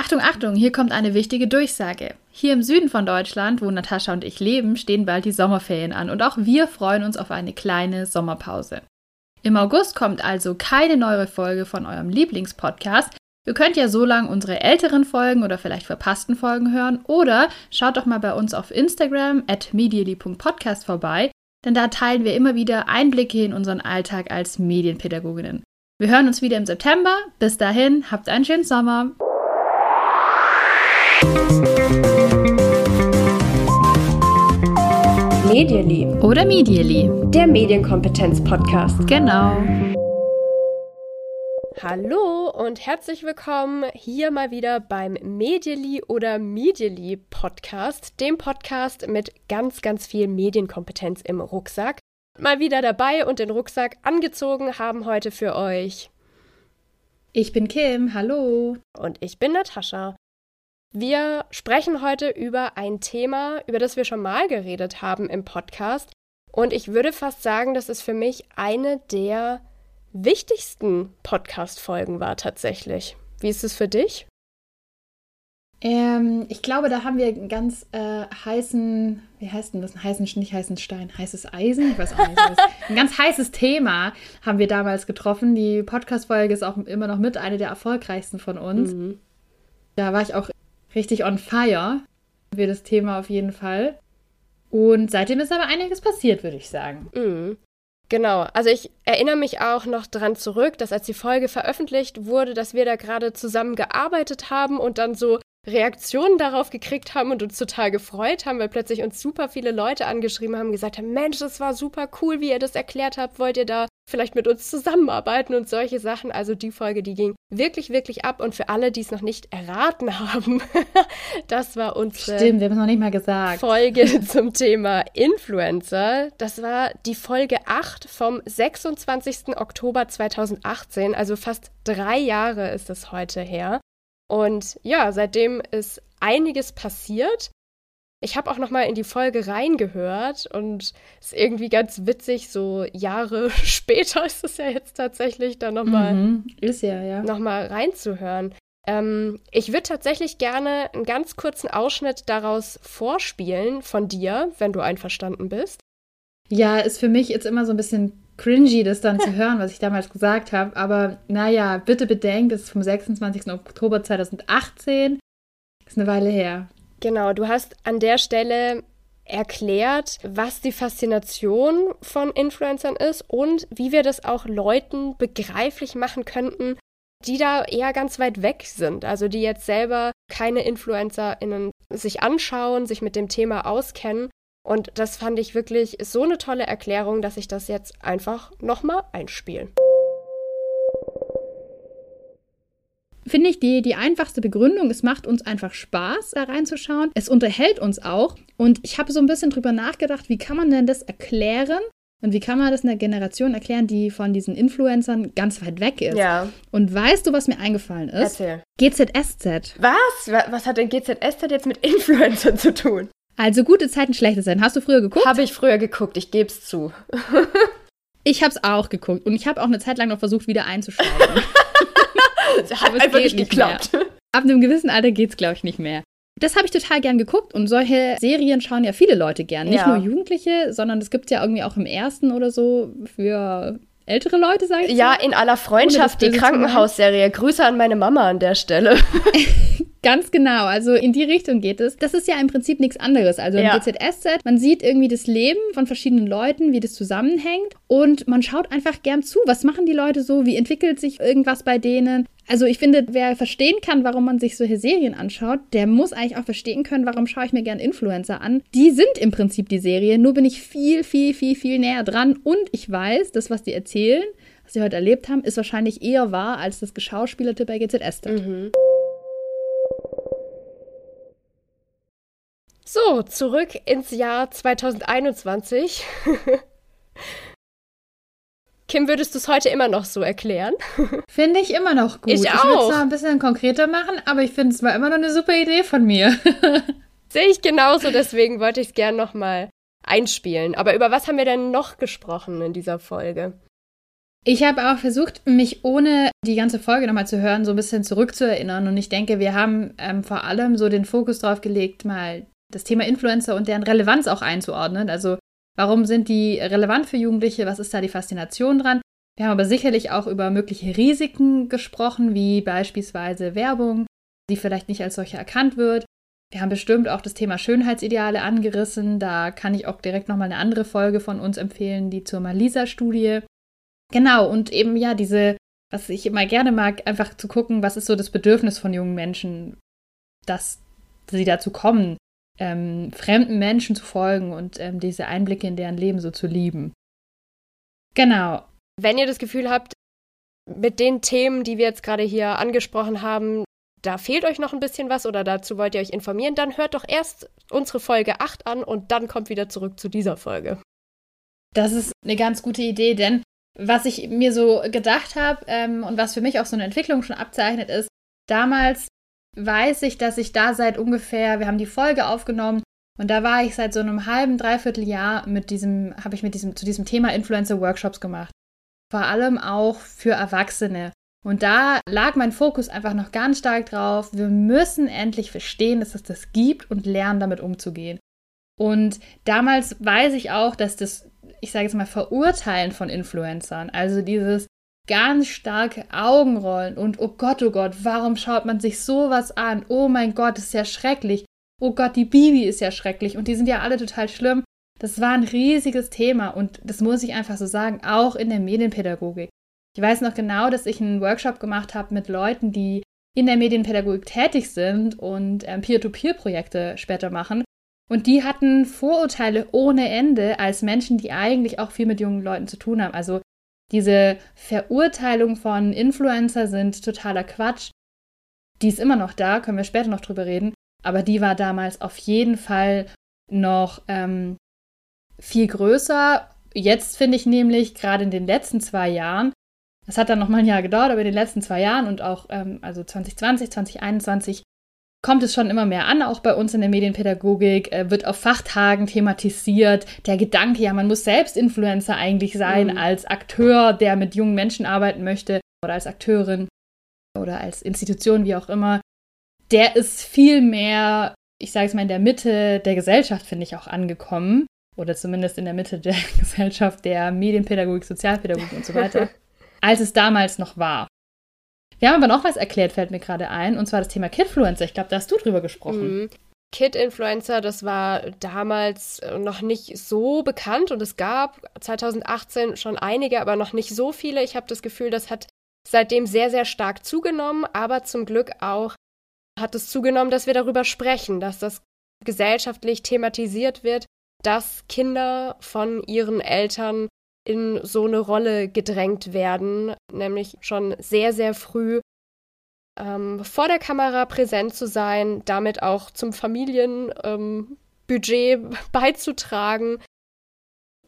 Achtung, Achtung, hier kommt eine wichtige Durchsage. Hier im Süden von Deutschland, wo Natascha und ich leben, stehen bald die Sommerferien an und auch wir freuen uns auf eine kleine Sommerpause. Im August kommt also keine neue Folge von eurem Lieblingspodcast. Ihr könnt ja so lange unsere älteren Folgen oder vielleicht verpassten Folgen hören oder schaut doch mal bei uns auf Instagram at medially.podcast vorbei, denn da teilen wir immer wieder Einblicke in unseren Alltag als Medienpädagoginnen. Wir hören uns wieder im September. Bis dahin, habt einen schönen Sommer. Medially oder Medially, der Medienkompetenz-Podcast. Genau. Hallo und herzlich willkommen hier mal wieder beim Medially oder Medially Podcast, dem Podcast mit ganz, ganz viel Medienkompetenz im Rucksack. Mal wieder dabei und den Rucksack angezogen haben heute für euch. Ich bin Kim, hallo. Und ich bin Natascha. Wir sprechen heute über ein Thema, über das wir schon mal geredet haben im Podcast. Und ich würde fast sagen, dass es für mich eine der wichtigsten Podcast-Folgen war tatsächlich. Wie ist es für dich? Ähm, ich glaube, da haben wir einen ganz äh, heißen, wie heißt denn das? Ein heißen, nicht heißen Stein, heißes Eisen? Ich weiß auch nicht. ein ganz heißes Thema haben wir damals getroffen. Die Podcast-Folge ist auch immer noch mit eine der erfolgreichsten von uns. Mhm. Da war ich auch richtig on fire für das Thema auf jeden Fall. Und seitdem ist aber einiges passiert, würde ich sagen. Mhm. Genau, also ich erinnere mich auch noch dran zurück, dass als die Folge veröffentlicht wurde, dass wir da gerade zusammen gearbeitet haben und dann so Reaktionen darauf gekriegt haben und uns total gefreut haben, weil plötzlich uns super viele Leute angeschrieben haben, gesagt haben, Mensch, das war super cool, wie ihr das erklärt habt, wollt ihr da vielleicht mit uns zusammenarbeiten und solche Sachen. Also die Folge, die ging wirklich, wirklich ab. Und für alle, die es noch nicht erraten haben, das war unsere Stimmt, wir haben noch nicht mal gesagt. Folge zum Thema Influencer. Das war die Folge 8 vom 26. Oktober 2018. Also fast drei Jahre ist es heute her. Und ja, seitdem ist einiges passiert. Ich habe auch noch mal in die Folge reingehört und es ist irgendwie ganz witzig, so Jahre später ist es ja jetzt tatsächlich da noch mal mhm, ist ja ja noch mal reinzuhören. Ähm, ich würde tatsächlich gerne einen ganz kurzen Ausschnitt daraus vorspielen von dir, wenn du einverstanden bist. Ja, ist für mich jetzt immer so ein bisschen cringy, das dann zu hören, was ich damals gesagt habe. Aber naja, bitte bedenkt, es ist vom 26. Oktober 2018. Ist eine Weile her. Genau, du hast an der Stelle erklärt, was die Faszination von Influencern ist und wie wir das auch Leuten begreiflich machen könnten, die da eher ganz weit weg sind, also die jetzt selber keine InfluencerInnen sich anschauen, sich mit dem Thema auskennen. Und das fand ich wirklich so eine tolle Erklärung, dass ich das jetzt einfach nochmal einspiele. finde ich die, die einfachste Begründung. Es macht uns einfach Spaß, da reinzuschauen. Es unterhält uns auch. Und ich habe so ein bisschen drüber nachgedacht, wie kann man denn das erklären? Und wie kann man das einer Generation erklären, die von diesen Influencern ganz weit weg ist? Ja. Und weißt du, was mir eingefallen ist? Erzähl. GZSZ. Was? Was hat denn GZSZ jetzt mit Influencern zu tun? Also gute Zeiten, schlechte Zeiten. Hast du früher geguckt? Habe ich früher geguckt, ich gebe es zu. ich habe es auch geguckt und ich habe auch eine Zeit lang noch versucht, wieder einzuschalten. hat einfach nicht geklappt. Mehr. Ab einem gewissen Alter geht es, glaube ich, nicht mehr. Das habe ich total gern geguckt und solche Serien schauen ja viele Leute gern. Nicht ja. nur Jugendliche, sondern es gibt ja irgendwie auch im ersten oder so für ältere Leute, sage ich. Ja, so. in aller Freundschaft, die Krankenhausserie. Grüße an meine Mama an der Stelle. Ganz genau, also in die Richtung geht es. Das ist ja im Prinzip nichts anderes. Also im ja. GZSZ, man sieht irgendwie das Leben von verschiedenen Leuten, wie das zusammenhängt und man schaut einfach gern zu. Was machen die Leute so? Wie entwickelt sich irgendwas bei denen? Also ich finde, wer verstehen kann, warum man sich solche Serien anschaut, der muss eigentlich auch verstehen können, warum schaue ich mir gern Influencer an. Die sind im Prinzip die Serie, nur bin ich viel, viel, viel, viel näher dran und ich weiß, das, was die erzählen, was sie heute erlebt haben, ist wahrscheinlich eher wahr als das Geschauspielerte bei GZSZ. Mhm. So, zurück ins Jahr 2021. Kim, würdest du es heute immer noch so erklären? Finde ich immer noch gut. Ich auch. Ich würde es noch ein bisschen konkreter machen, aber ich finde es war immer noch eine super Idee von mir. Sehe ich genauso, deswegen wollte ich es gern nochmal einspielen. Aber über was haben wir denn noch gesprochen in dieser Folge? Ich habe auch versucht, mich ohne die ganze Folge nochmal zu hören, so ein bisschen zurückzuerinnern. Und ich denke, wir haben ähm, vor allem so den Fokus drauf gelegt, mal das Thema Influencer und deren Relevanz auch einzuordnen. Also warum sind die relevant für Jugendliche? Was ist da die Faszination dran? Wir haben aber sicherlich auch über mögliche Risiken gesprochen, wie beispielsweise Werbung, die vielleicht nicht als solche erkannt wird. Wir haben bestimmt auch das Thema Schönheitsideale angerissen. Da kann ich auch direkt nochmal eine andere Folge von uns empfehlen, die zur Malisa-Studie. Genau, und eben ja, diese, was ich immer gerne mag, einfach zu gucken, was ist so das Bedürfnis von jungen Menschen, dass sie dazu kommen, ähm, fremden Menschen zu folgen und ähm, diese Einblicke in deren Leben so zu lieben. Genau. Wenn ihr das Gefühl habt, mit den Themen, die wir jetzt gerade hier angesprochen haben, da fehlt euch noch ein bisschen was oder dazu wollt ihr euch informieren, dann hört doch erst unsere Folge 8 an und dann kommt wieder zurück zu dieser Folge. Das ist eine ganz gute Idee, denn was ich mir so gedacht habe ähm, und was für mich auch so eine Entwicklung schon abzeichnet ist, damals weiß ich, dass ich da seit ungefähr, wir haben die Folge aufgenommen und da war ich seit so einem halben, dreiviertel Jahr mit diesem, habe ich mit diesem, zu diesem Thema Influencer Workshops gemacht. Vor allem auch für Erwachsene. Und da lag mein Fokus einfach noch ganz stark drauf, wir müssen endlich verstehen, dass es das gibt und lernen, damit umzugehen. Und damals weiß ich auch, dass das, ich sage jetzt mal, Verurteilen von Influencern, also dieses ganz starke Augenrollen und oh Gott, oh Gott, warum schaut man sich sowas an? Oh mein Gott, ist ja schrecklich. Oh Gott, die Bibi ist ja schrecklich und die sind ja alle total schlimm. Das war ein riesiges Thema und das muss ich einfach so sagen, auch in der Medienpädagogik. Ich weiß noch genau, dass ich einen Workshop gemacht habe mit Leuten, die in der Medienpädagogik tätig sind und ähm, Peer-to-Peer-Projekte später machen. Und die hatten Vorurteile ohne Ende als Menschen, die eigentlich auch viel mit jungen Leuten zu tun haben. Also diese Verurteilung von Influencer sind totaler Quatsch. Die ist immer noch da, können wir später noch drüber reden. Aber die war damals auf jeden Fall noch ähm, viel größer. Jetzt finde ich nämlich, gerade in den letzten zwei Jahren, das hat dann noch mal ein Jahr gedauert, aber in den letzten zwei Jahren und auch, ähm, also 2020, 2021, kommt es schon immer mehr an, auch bei uns in der Medienpädagogik, äh, wird auf Fachtagen thematisiert. Der Gedanke, ja, man muss selbst Influencer eigentlich sein, mhm. als Akteur, der mit jungen Menschen arbeiten möchte, oder als Akteurin oder als Institution, wie auch immer, der ist viel mehr, ich sage es mal, in der Mitte der Gesellschaft, finde ich, auch angekommen. Oder zumindest in der Mitte der Gesellschaft der Medienpädagogik, Sozialpädagogik und so weiter. als es damals noch war. Wir haben aber noch was erklärt, fällt mir gerade ein, und zwar das Thema Kidfluencer. Ich glaube, da hast du drüber gesprochen. Mhm. Kid-Influencer, das war damals noch nicht so bekannt und es gab 2018 schon einige, aber noch nicht so viele. Ich habe das Gefühl, das hat seitdem sehr, sehr stark zugenommen, aber zum Glück auch hat es zugenommen, dass wir darüber sprechen, dass das gesellschaftlich thematisiert wird, dass Kinder von ihren Eltern in so eine Rolle gedrängt werden, nämlich schon sehr, sehr früh ähm, vor der Kamera präsent zu sein, damit auch zum Familienbudget ähm, beizutragen.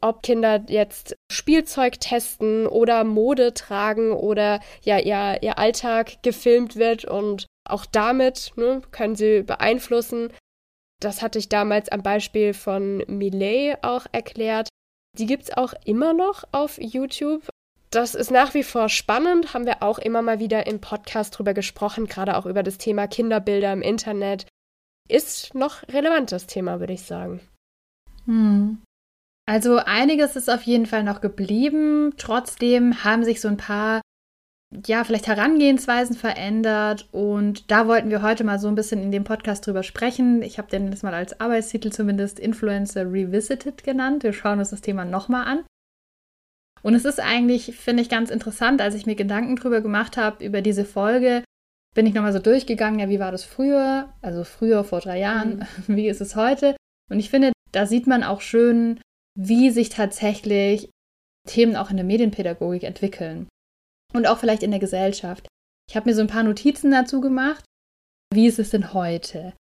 Ob Kinder jetzt Spielzeug testen oder Mode tragen oder ja ihr, ihr Alltag gefilmt wird und auch damit ne, können sie beeinflussen. Das hatte ich damals am Beispiel von Millet auch erklärt. Die gibt es auch immer noch auf YouTube. Das ist nach wie vor spannend, haben wir auch immer mal wieder im Podcast drüber gesprochen, gerade auch über das Thema Kinderbilder im Internet. Ist noch relevant, das Thema, würde ich sagen. Hm. Also einiges ist auf jeden Fall noch geblieben. Trotzdem haben sich so ein paar ja, vielleicht Herangehensweisen verändert und da wollten wir heute mal so ein bisschen in dem Podcast drüber sprechen. Ich habe den das mal als Arbeitstitel zumindest Influencer Revisited genannt. Wir schauen uns das Thema nochmal an. Und es ist eigentlich, finde ich, ganz interessant, als ich mir Gedanken drüber gemacht habe, über diese Folge, bin ich nochmal so durchgegangen, ja, wie war das früher? Also früher, vor drei Jahren, mhm. wie ist es heute? Und ich finde, da sieht man auch schön, wie sich tatsächlich Themen auch in der Medienpädagogik entwickeln und auch vielleicht in der Gesellschaft. Ich habe mir so ein paar Notizen dazu gemacht. Wie ist es denn heute?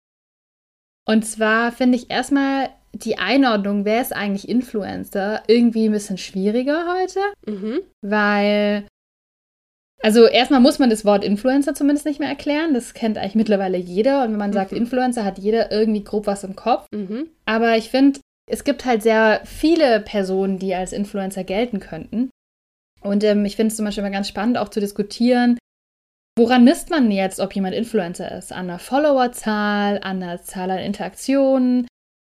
Und zwar finde ich erstmal die Einordnung, wer ist eigentlich Influencer, irgendwie ein bisschen schwieriger heute, mhm. weil also erstmal muss man das Wort Influencer zumindest nicht mehr erklären. Das kennt eigentlich mittlerweile jeder. Und wenn man sagt mhm. Influencer, hat jeder irgendwie grob was im Kopf. Mhm. Aber ich finde, es gibt halt sehr viele Personen, die als Influencer gelten könnten. Und ähm, ich finde es zum Beispiel immer ganz spannend, auch zu diskutieren, woran misst man jetzt, ob jemand Influencer ist? An der Followerzahl, an der Zahl an Interaktionen,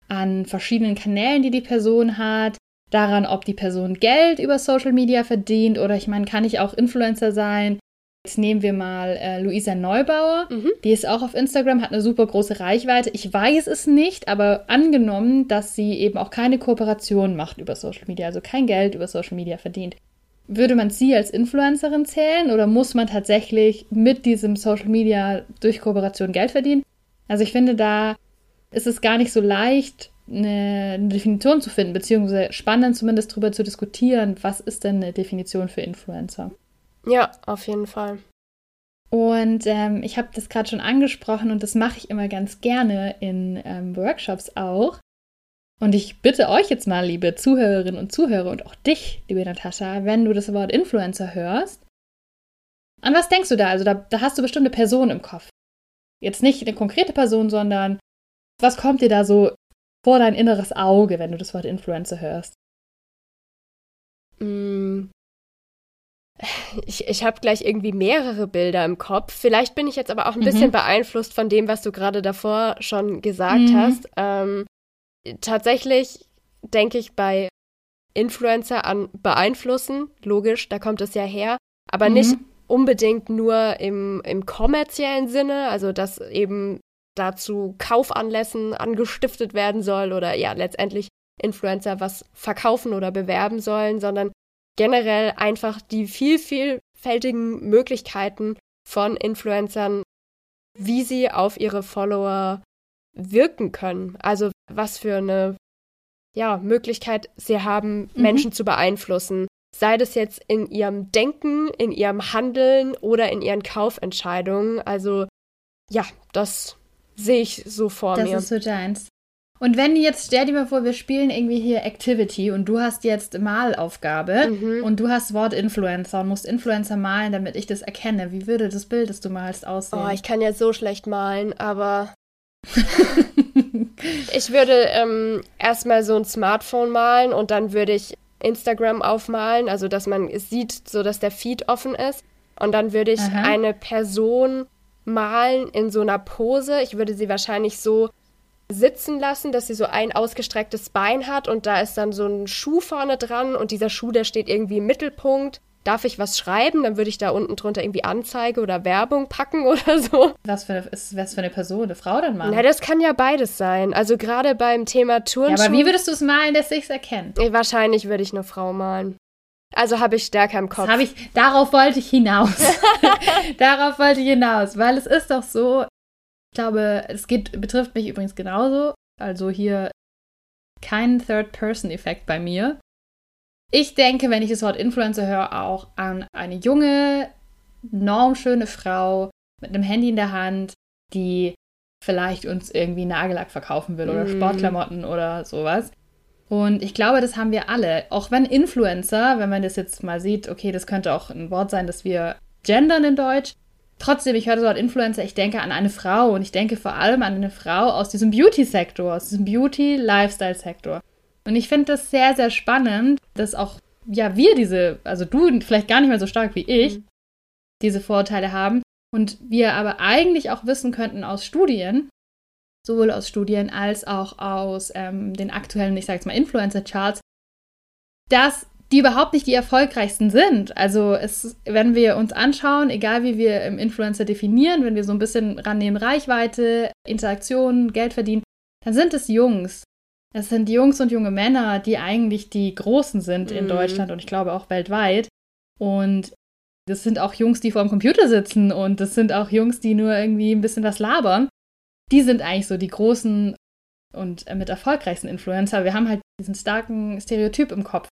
an verschiedenen Kanälen, die die Person hat, daran, ob die Person Geld über Social Media verdient oder ich meine, kann ich auch Influencer sein? Jetzt nehmen wir mal äh, Luisa Neubauer. Mhm. Die ist auch auf Instagram, hat eine super große Reichweite. Ich weiß es nicht, aber angenommen, dass sie eben auch keine Kooperation macht über Social Media, also kein Geld über Social Media verdient. Würde man sie als Influencerin zählen oder muss man tatsächlich mit diesem Social Media durch Kooperation Geld verdienen? Also ich finde, da ist es gar nicht so leicht, eine, Definition zu finden, beziehungsweise spannend zumindest darüber zu diskutieren, was ist denn eine Definition für Influencer? Ja, auf jeden Fall. Und ähm, ich habe das gerade schon angesprochen und das mache ich immer ganz gerne in ähm, Workshops auch. Und ich bitte euch jetzt mal, liebe Zuhörerinnen und Zuhörer und auch dich, liebe Natascha, wenn du das Wort Influencer hörst, an was denkst du da? Also da, da hast du bestimmte Personen im Kopf. Jetzt nicht eine konkrete Person, sondern was kommt dir da so vor dein inneres Auge, wenn du das Wort Influencer hörst? Mm. Ich, ich habe gleich irgendwie mehrere Bilder im Kopf. Vielleicht bin ich jetzt aber auch ein mhm. bisschen beeinflusst von dem, was du gerade davor schon gesagt mhm. hast. Ähm, tatsächlich denke ich bei Influencer an beeinflussen. Logisch, da kommt es ja her. Aber mhm. nicht unbedingt nur im, im kommerziellen Sinne, also dass eben dazu Kaufanlässen angestiftet werden soll oder ja, letztendlich Influencer was verkaufen oder bewerben sollen, sondern generell einfach die viel, vielfältigen Möglichkeiten von Influencern, wie sie auf ihre Follower wirken können. Also was für eine ja, Möglichkeit sie haben, mhm. Menschen zu beeinflussen. Sei das jetzt in ihrem Denken, in ihrem Handeln oder in ihren Kaufentscheidungen. Also ja, das sehe ich so vor das mir. Das ist so deins. Und wenn jetzt, stell dir mal vor, wir spielen irgendwie hier Activity und du hast jetzt Malaufgabe mhm. und du hast Wort Influencer und musst Influencer malen, damit ich das erkenne. Wie würde das Bild, das du malst, aussehen? Oh, ich kann ja so schlecht malen, aber ich würde ähm, erstmal so ein Smartphone malen und dann würde ich Instagram aufmalen, also dass man es sieht, so dass der Feed offen ist. Und dann würde ich Aha. eine Person malen in so einer Pose. Ich würde sie wahrscheinlich so sitzen lassen, dass sie so ein ausgestrecktes Bein hat und da ist dann so ein Schuh vorne dran und dieser Schuh, der steht irgendwie im Mittelpunkt. Darf ich was schreiben? Dann würde ich da unten drunter irgendwie Anzeige oder Werbung packen oder so. Was für eine, ist, was für eine Person, eine Frau denn mal? Na, das kann ja beides sein. Also gerade beim Thema Turnschuh. Ja, aber wie würdest du es malen, dass ich es erkenne? Wahrscheinlich würde ich eine Frau malen. Also habe ich stärker im Kopf. Das ich, darauf wollte ich hinaus. darauf wollte ich hinaus, weil es ist doch so, ich glaube, es geht, betrifft mich übrigens genauso. Also hier kein Third-Person-Effekt bei mir. Ich denke, wenn ich das Wort Influencer höre, auch an eine junge, normschöne Frau mit einem Handy in der Hand, die vielleicht uns irgendwie Nagellack verkaufen will oder mm. Sportklamotten oder sowas. Und ich glaube, das haben wir alle. Auch wenn Influencer, wenn man das jetzt mal sieht, okay, das könnte auch ein Wort sein, das wir gendern in Deutsch. Trotzdem, ich höre das Wort Influencer, ich denke an eine Frau und ich denke vor allem an eine Frau aus diesem Beauty-Sektor, aus diesem Beauty-Lifestyle-Sektor. Und ich finde das sehr, sehr spannend, dass auch, ja, wir diese, also du vielleicht gar nicht mehr so stark wie ich, mhm. diese Vorurteile haben. Und wir aber eigentlich auch wissen könnten aus Studien, sowohl aus Studien als auch aus ähm, den aktuellen, ich sage jetzt mal, Influencer-Charts, dass die überhaupt nicht die erfolgreichsten sind. Also es, wenn wir uns anschauen, egal wie wir im Influencer definieren, wenn wir so ein bisschen rannehmen, Reichweite, Interaktion, Geld verdienen, dann sind es Jungs. Es sind Jungs und junge Männer, die eigentlich die Großen sind in mhm. Deutschland und ich glaube auch weltweit. Und das sind auch Jungs, die vor dem Computer sitzen und das sind auch Jungs, die nur irgendwie ein bisschen was labern die sind eigentlich so die großen und äh, mit erfolgreichsten Influencer. Wir haben halt diesen starken Stereotyp im Kopf.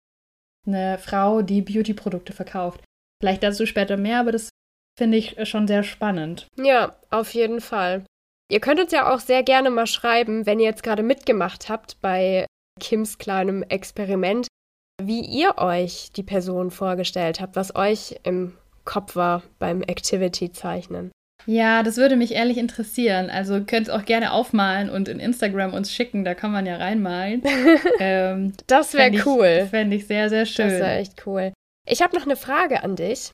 Eine Frau, die Beauty-Produkte verkauft. Vielleicht dazu später mehr, aber das finde ich schon sehr spannend. Ja, auf jeden Fall. Ihr könnt uns ja auch sehr gerne mal schreiben, wenn ihr jetzt gerade mitgemacht habt bei Kims kleinem Experiment, wie ihr euch die Person vorgestellt habt, was euch im Kopf war beim Activity-Zeichnen. Ja, das würde mich ehrlich interessieren. Also könnt auch gerne aufmalen und in Instagram uns schicken, da kann man ja reinmalen. ähm, das wäre cool. Fände ich sehr, sehr schön. Das wäre echt cool. Ich habe noch eine Frage an dich.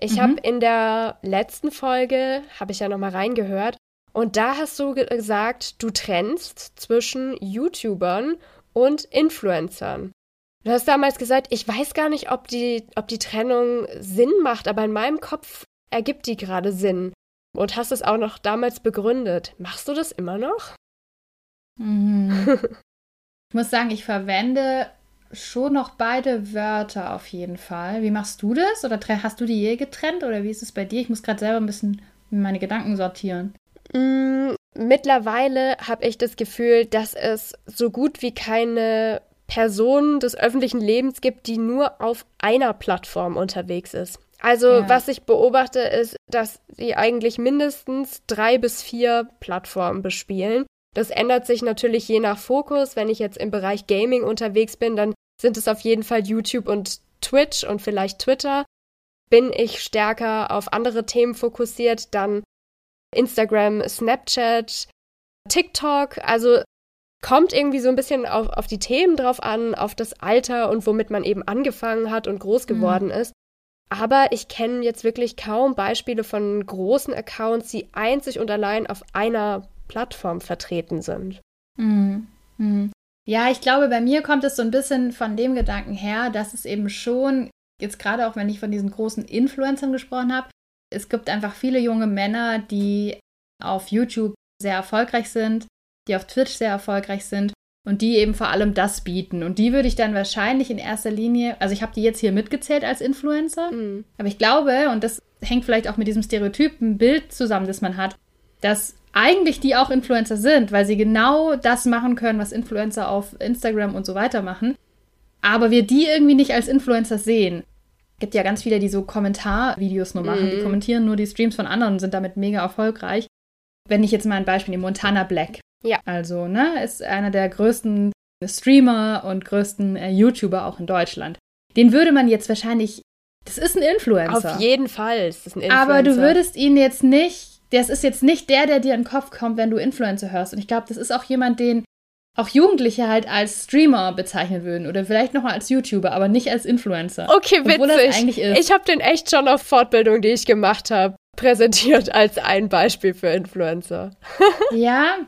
Ich mhm. habe in der letzten Folge, habe ich ja noch mal reingehört, und da hast du gesagt, du trennst zwischen YouTubern und Influencern. Du hast damals gesagt, ich weiß gar nicht, ob die, ob die Trennung Sinn macht, aber in meinem Kopf ergibt die gerade Sinn. Und hast es auch noch damals begründet. Machst du das immer noch? Mhm. ich muss sagen, ich verwende schon noch beide Wörter auf jeden Fall. Wie machst du das? Oder hast du die je getrennt? Oder wie ist es bei dir? Ich muss gerade selber ein bisschen meine Gedanken sortieren. Mittlerweile habe ich das Gefühl, dass es so gut wie keine Person des öffentlichen Lebens gibt, die nur auf einer Plattform unterwegs ist. Also ja. was ich beobachte, ist, dass sie eigentlich mindestens drei bis vier Plattformen bespielen. Das ändert sich natürlich je nach Fokus. Wenn ich jetzt im Bereich Gaming unterwegs bin, dann sind es auf jeden Fall YouTube und Twitch und vielleicht Twitter. Bin ich stärker auf andere Themen fokussiert, dann Instagram, Snapchat, TikTok. Also kommt irgendwie so ein bisschen auf, auf die Themen drauf an, auf das Alter und womit man eben angefangen hat und groß mhm. geworden mhm. ist. Aber ich kenne jetzt wirklich kaum Beispiele von großen Accounts, die einzig und allein auf einer Plattform vertreten sind. Mhm. Mhm. Ja, ich glaube, bei mir kommt es so ein bisschen von dem Gedanken her, dass es eben schon, jetzt gerade auch wenn ich von diesen großen Influencern gesprochen habe, es gibt einfach viele junge Männer, die auf YouTube sehr erfolgreich sind, die auf Twitch sehr erfolgreich sind und die eben vor allem das bieten. Und die würde ich dann wahrscheinlich in erster Linie, also ich habe die jetzt hier mitgezählt als Influencer, mhm. aber ich glaube, und das hängt vielleicht auch mit diesem stereotypen Bild zusammen, das man hat, dass eigentlich die auch Influencer sind, weil sie genau das machen können, was Influencer auf Instagram und so weiter machen. Aber wir die irgendwie nicht als Influencer sehen. Es gibt ja ganz viele, die so Kommentarvideos nur machen. Mhm. Die kommentieren nur die Streams von anderen und sind damit mega erfolgreich. Wenn ich jetzt mal ein Beispiel nehme, Montana Black. Ja. Also, ne, ist einer der größten Streamer und größten äh, YouTuber auch in Deutschland. Den würde man jetzt wahrscheinlich. Das ist ein Influencer. Auf jeden Fall ist das ein Influencer. Aber du würdest ihn jetzt nicht. Das ist jetzt nicht der, der dir in den Kopf kommt, wenn du Influencer hörst. Und ich glaube, das ist auch jemand, den auch Jugendliche halt als Streamer bezeichnen würden oder vielleicht noch mal als YouTuber, aber nicht als Influencer. Okay, witzig. Ich habe den echt schon auf Fortbildung, die ich gemacht habe, präsentiert als ein Beispiel für Influencer. ja,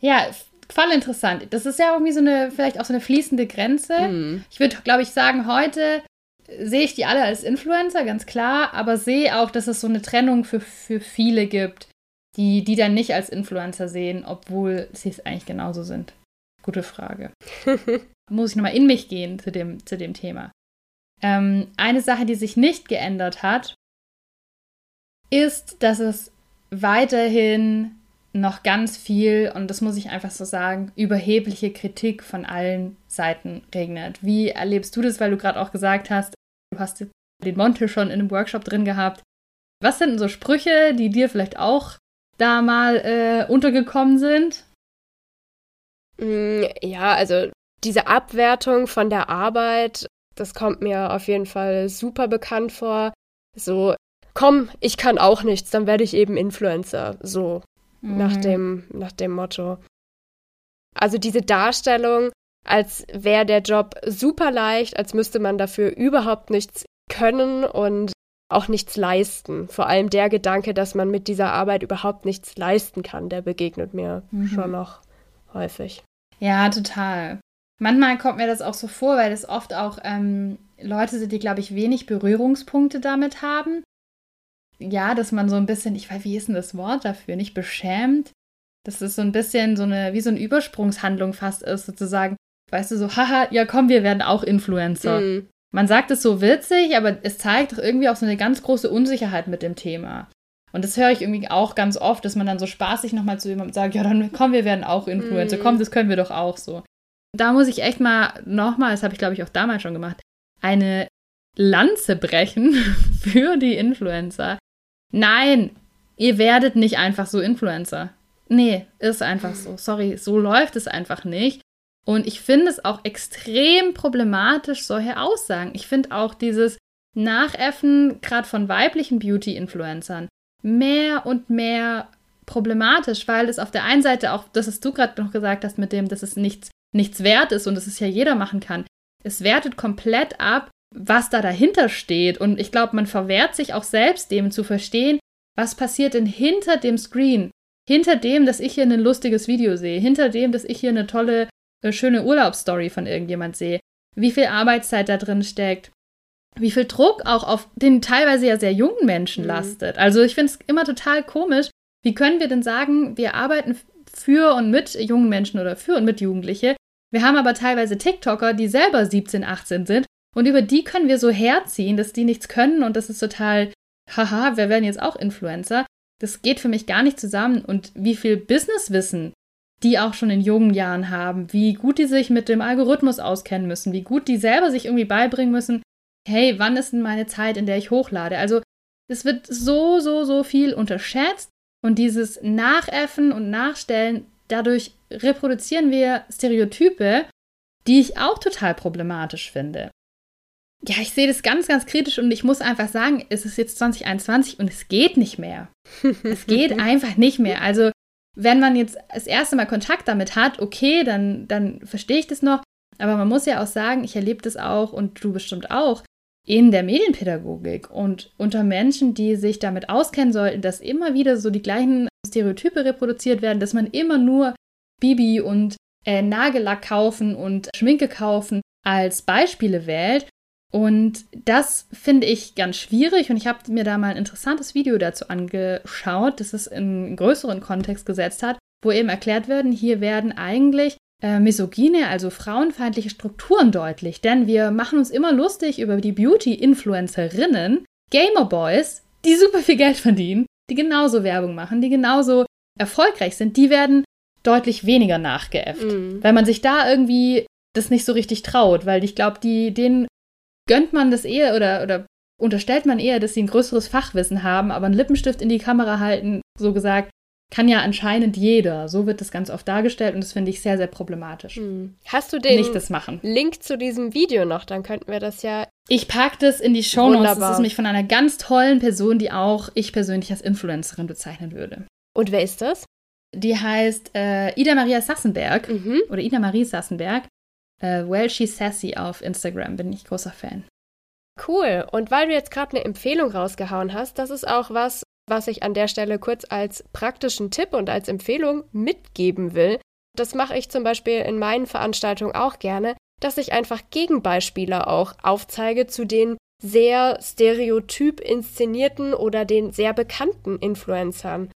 ja, voll interessant. Das ist ja irgendwie so eine, vielleicht auch so eine fließende Grenze. Mhm. Ich würde, glaube ich, sagen, heute sehe ich die alle als Influencer, ganz klar, aber sehe auch, dass es so eine Trennung für, für viele gibt, die die dann nicht als Influencer sehen, obwohl sie es eigentlich genauso sind. Gute Frage. Muss ich nochmal in mich gehen zu dem, zu dem Thema. Ähm, eine Sache, die sich nicht geändert hat, ist, dass es weiterhin noch ganz viel, und das muss ich einfach so sagen, überhebliche Kritik von allen Seiten regnet. Wie erlebst du das, weil du gerade auch gesagt hast, du hast den Monte schon in einem Workshop drin gehabt. Was sind denn so Sprüche, die dir vielleicht auch da mal äh, untergekommen sind? Mm, ja, also diese Abwertung von der Arbeit, das kommt mir auf jeden Fall super bekannt vor. So, komm, ich kann auch nichts, dann werde ich eben Influencer. So, mhm. nach, dem, nach dem Motto. Also diese Darstellung, als wäre der Job super leicht, als müsste man dafür überhaupt nichts können und auch nichts leisten. Vor allem der Gedanke, dass man mit dieser Arbeit überhaupt nichts leisten kann, der begegnet mir mhm. schon noch häufig. Ja, total. Manchmal kommt mir das auch so vor, weil es oft auch ähm, Leute sind, die, glaube ich, wenig Berührungspunkte damit haben ja, dass man so ein bisschen, ich weiß, wie ist denn das Wort dafür, nicht beschämt, dass es so ein bisschen so eine, wie so eine Übersprungshandlung fast ist, sozusagen, weißt du, so, haha, ja komm, wir werden auch Influencer. Mhm. Man sagt es so witzig, aber es zeigt doch irgendwie auch so eine ganz große Unsicherheit mit dem Thema. Und das höre ich irgendwie auch ganz oft, dass man dann so spaßig nochmal zu jemandem sagt, ja, dann komm, wir werden auch Influencer, mhm. komm, das können wir doch auch so. Da muss ich echt mal nochmal, das habe ich glaube ich auch damals schon gemacht, eine Lanze brechen für die Influencer, Nein, ihr werdet nicht einfach so Influencer. Nee, ist einfach so. Sorry, so läuft es einfach nicht. Und ich finde es auch extrem problematisch, solche Aussagen. Ich finde auch dieses Nachäffen, gerade von weiblichen Beauty-Influencern, mehr und mehr problematisch, weil es auf der einen Seite auch, das ist du gerade noch gesagt hast, mit dem, dass es nichts, nichts wert ist und dass es ja jeder machen kann. Es wertet komplett ab, was da dahinter steht. Und ich glaube, man verwehrt sich auch selbst dem zu verstehen, was passiert denn hinter dem Screen, hinter dem, dass ich hier ein lustiges Video sehe, hinter dem, dass ich hier eine tolle, äh, schöne Urlaubsstory von irgendjemand sehe, wie viel Arbeitszeit da drin steckt, wie viel Druck auch auf den teilweise ja sehr jungen Menschen mhm. lastet. Also ich finde es immer total komisch. Wie können wir denn sagen, wir arbeiten für und mit jungen Menschen oder für und mit Jugendliche? Wir haben aber teilweise TikToker, die selber 17, 18 sind und über die können wir so herziehen, dass die nichts können und das ist total, haha, wir werden jetzt auch Influencer. Das geht für mich gar nicht zusammen. Und wie viel Businesswissen die auch schon in jungen Jahren haben, wie gut die sich mit dem Algorithmus auskennen müssen, wie gut die selber sich irgendwie beibringen müssen, hey, wann ist denn meine Zeit, in der ich hochlade? Also es wird so, so, so viel unterschätzt und dieses Nachäffen und Nachstellen, dadurch reproduzieren wir Stereotype, die ich auch total problematisch finde. Ja, ich sehe das ganz, ganz kritisch und ich muss einfach sagen, es ist jetzt 2021 und es geht nicht mehr. es geht einfach nicht mehr. Also, wenn man jetzt das erste Mal Kontakt damit hat, okay, dann, dann verstehe ich das noch. Aber man muss ja auch sagen, ich erlebe das auch und du bestimmt auch in der Medienpädagogik und unter Menschen, die sich damit auskennen sollten, dass immer wieder so die gleichen Stereotype reproduziert werden, dass man immer nur Bibi und äh, Nagellack kaufen und Schminke kaufen als Beispiele wählt. Und das finde ich ganz schwierig. Und ich habe mir da mal ein interessantes Video dazu angeschaut, das es in größeren Kontext gesetzt hat, wo eben erklärt werden, hier werden eigentlich äh, misogyne, also frauenfeindliche Strukturen deutlich, denn wir machen uns immer lustig über die Beauty-Influencerinnen, Gamer-Boys, die super viel Geld verdienen, die genauso Werbung machen, die genauso erfolgreich sind, die werden deutlich weniger nachgeäfft, mm. weil man sich da irgendwie das nicht so richtig traut, weil ich glaube, die denen gönnt man das eher oder, oder unterstellt man eher, dass sie ein größeres Fachwissen haben, aber einen Lippenstift in die Kamera halten, so gesagt, kann ja anscheinend jeder. So wird das ganz oft dargestellt und das finde ich sehr, sehr problematisch. Hm. Hast du den Nicht das machen. Link zu diesem Video noch? Dann könnten wir das ja. Ich packe das in die Show Notes. Das ist nämlich von einer ganz tollen Person, die auch ich persönlich als Influencerin bezeichnen würde. Und wer ist das? Die heißt äh, Ida Maria Sassenberg mhm. oder Ida Marie Sassenberg. Äh, well She's Sassy auf Instagram bin ich großer Fan. Cool. Und weil du jetzt gerade eine Empfehlung rausgehauen hast, das ist auch was, was ich an der Stelle kurz als praktischen Tipp und als Empfehlung mitgeben will. Das mache ich zum Beispiel in meinen Veranstaltungen auch gerne, dass ich einfach Gegenbeispiele auch aufzeige zu den sehr stereotyp inszenierten oder den sehr bekannten Influencern,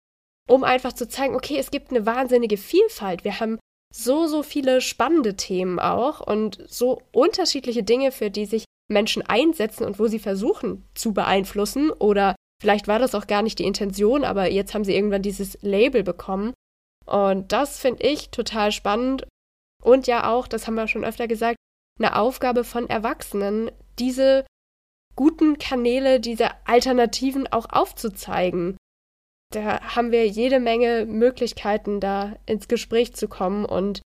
um einfach zu zeigen, okay, es gibt eine wahnsinnige Vielfalt. Wir haben so, so viele spannende Themen auch und so unterschiedliche Dinge, für die sich Menschen einsetzen und wo sie versuchen zu beeinflussen oder vielleicht war das auch gar nicht die Intention, aber jetzt haben sie irgendwann dieses Label bekommen. Und das finde ich total spannend und ja auch, das haben wir schon öfter gesagt, eine Aufgabe von Erwachsenen, diese guten Kanäle, diese Alternativen auch aufzuzeigen da haben wir jede Menge Möglichkeiten, da ins Gespräch zu kommen und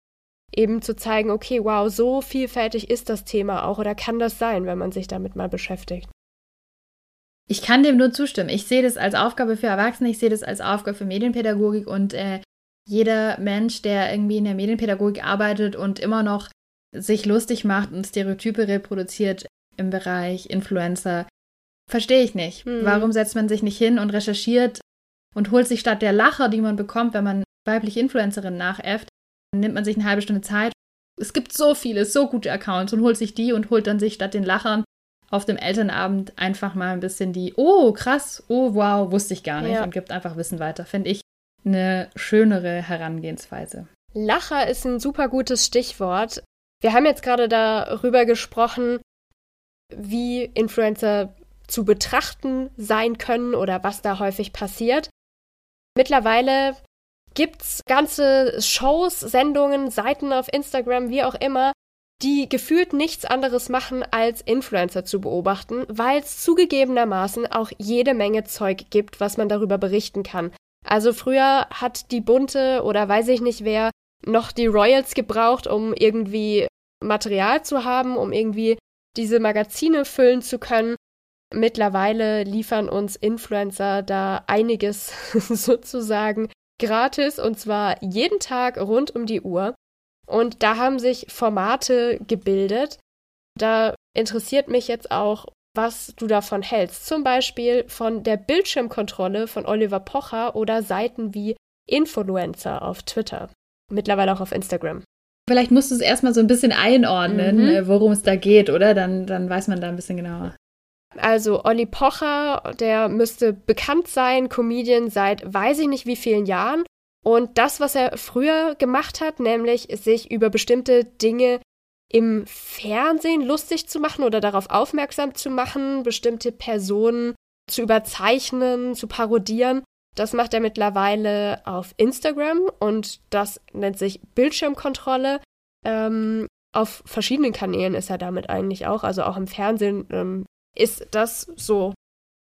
eben zu zeigen, okay, wow, so vielfältig ist das Thema auch oder kann das sein, wenn man sich damit mal beschäftigt. Ich kann dem nur zustimmen. Ich sehe das als Aufgabe für Erwachsene, ich sehe das als Aufgabe für Medienpädagogik und äh, jeder Mensch, der irgendwie in der Medienpädagogik arbeitet und immer noch sich lustig macht und Stereotype reproduziert im Bereich Influencer, verstehe ich nicht. Hm. Warum setzt man sich nicht hin und recherchiert und holt sich statt der Lacher, die man bekommt, wenn man weibliche Influencerinnen nachäfft, nimmt man sich eine halbe Stunde Zeit. Es gibt so viele, so gute Accounts und holt sich die und holt dann sich statt den Lachern auf dem Elternabend einfach mal ein bisschen die, oh krass, oh wow, wusste ich gar nicht ja. und gibt einfach Wissen weiter. Finde ich eine schönere Herangehensweise. Lacher ist ein super gutes Stichwort. Wir haben jetzt gerade darüber gesprochen, wie Influencer zu betrachten sein können oder was da häufig passiert. Mittlerweile gibt's ganze Shows, Sendungen, Seiten auf Instagram, wie auch immer, die gefühlt nichts anderes machen, als Influencer zu beobachten, weil es zugegebenermaßen auch jede Menge Zeug gibt, was man darüber berichten kann. Also früher hat die Bunte oder weiß ich nicht wer noch die Royals gebraucht, um irgendwie Material zu haben, um irgendwie diese Magazine füllen zu können. Mittlerweile liefern uns Influencer da einiges sozusagen gratis und zwar jeden Tag rund um die Uhr. Und da haben sich Formate gebildet. Da interessiert mich jetzt auch, was du davon hältst. Zum Beispiel von der Bildschirmkontrolle von Oliver Pocher oder Seiten wie Influencer auf Twitter. Mittlerweile auch auf Instagram. Vielleicht musst du es erstmal so ein bisschen einordnen, mhm. Äh, worum es da geht, oder? Dann, dann weiß man da ein bisschen genauer. Also Olli Pocher, der müsste bekannt sein, Comedian seit weiß ich nicht wie vielen Jahren. Und das, was er früher gemacht hat, nämlich sich über bestimmte Dinge im Fernsehen lustig zu machen oder darauf aufmerksam zu machen, bestimmte Personen zu überzeichnen, zu parodieren, das macht er mittlerweile auf Instagram und das nennt sich Bildschirmkontrolle. Ähm, auf verschiedenen Kanälen ist er damit eigentlich auch, also auch im Fernsehen ähm, ist das so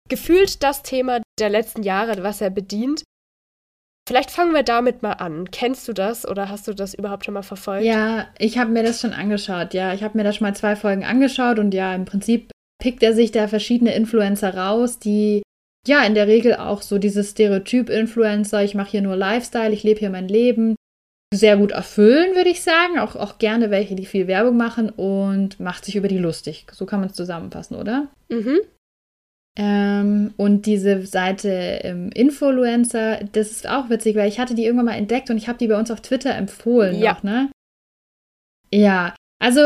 gefühlt das Thema der letzten Jahre, was er bedient. Vielleicht fangen wir damit mal an. Kennst du das oder hast du das überhaupt schon mal verfolgt? Ja, ich habe mir das schon angeschaut. Ja, ich habe mir da schon mal zwei Folgen angeschaut und ja, im Prinzip pickt er sich da verschiedene Influencer raus, die ja in der Regel auch so dieses Stereotyp-Influencer, ich mache hier nur Lifestyle, ich lebe hier mein Leben, sehr gut erfüllen, würde ich sagen. Auch, auch gerne welche, die viel Werbung machen und macht sich über die lustig. So kann man es zusammenfassen, oder? Mhm. Ähm, und diese Seite ähm, Influencer, das ist auch witzig, weil ich hatte die irgendwann mal entdeckt und ich habe die bei uns auf Twitter empfohlen ja. noch, ne? Ja, also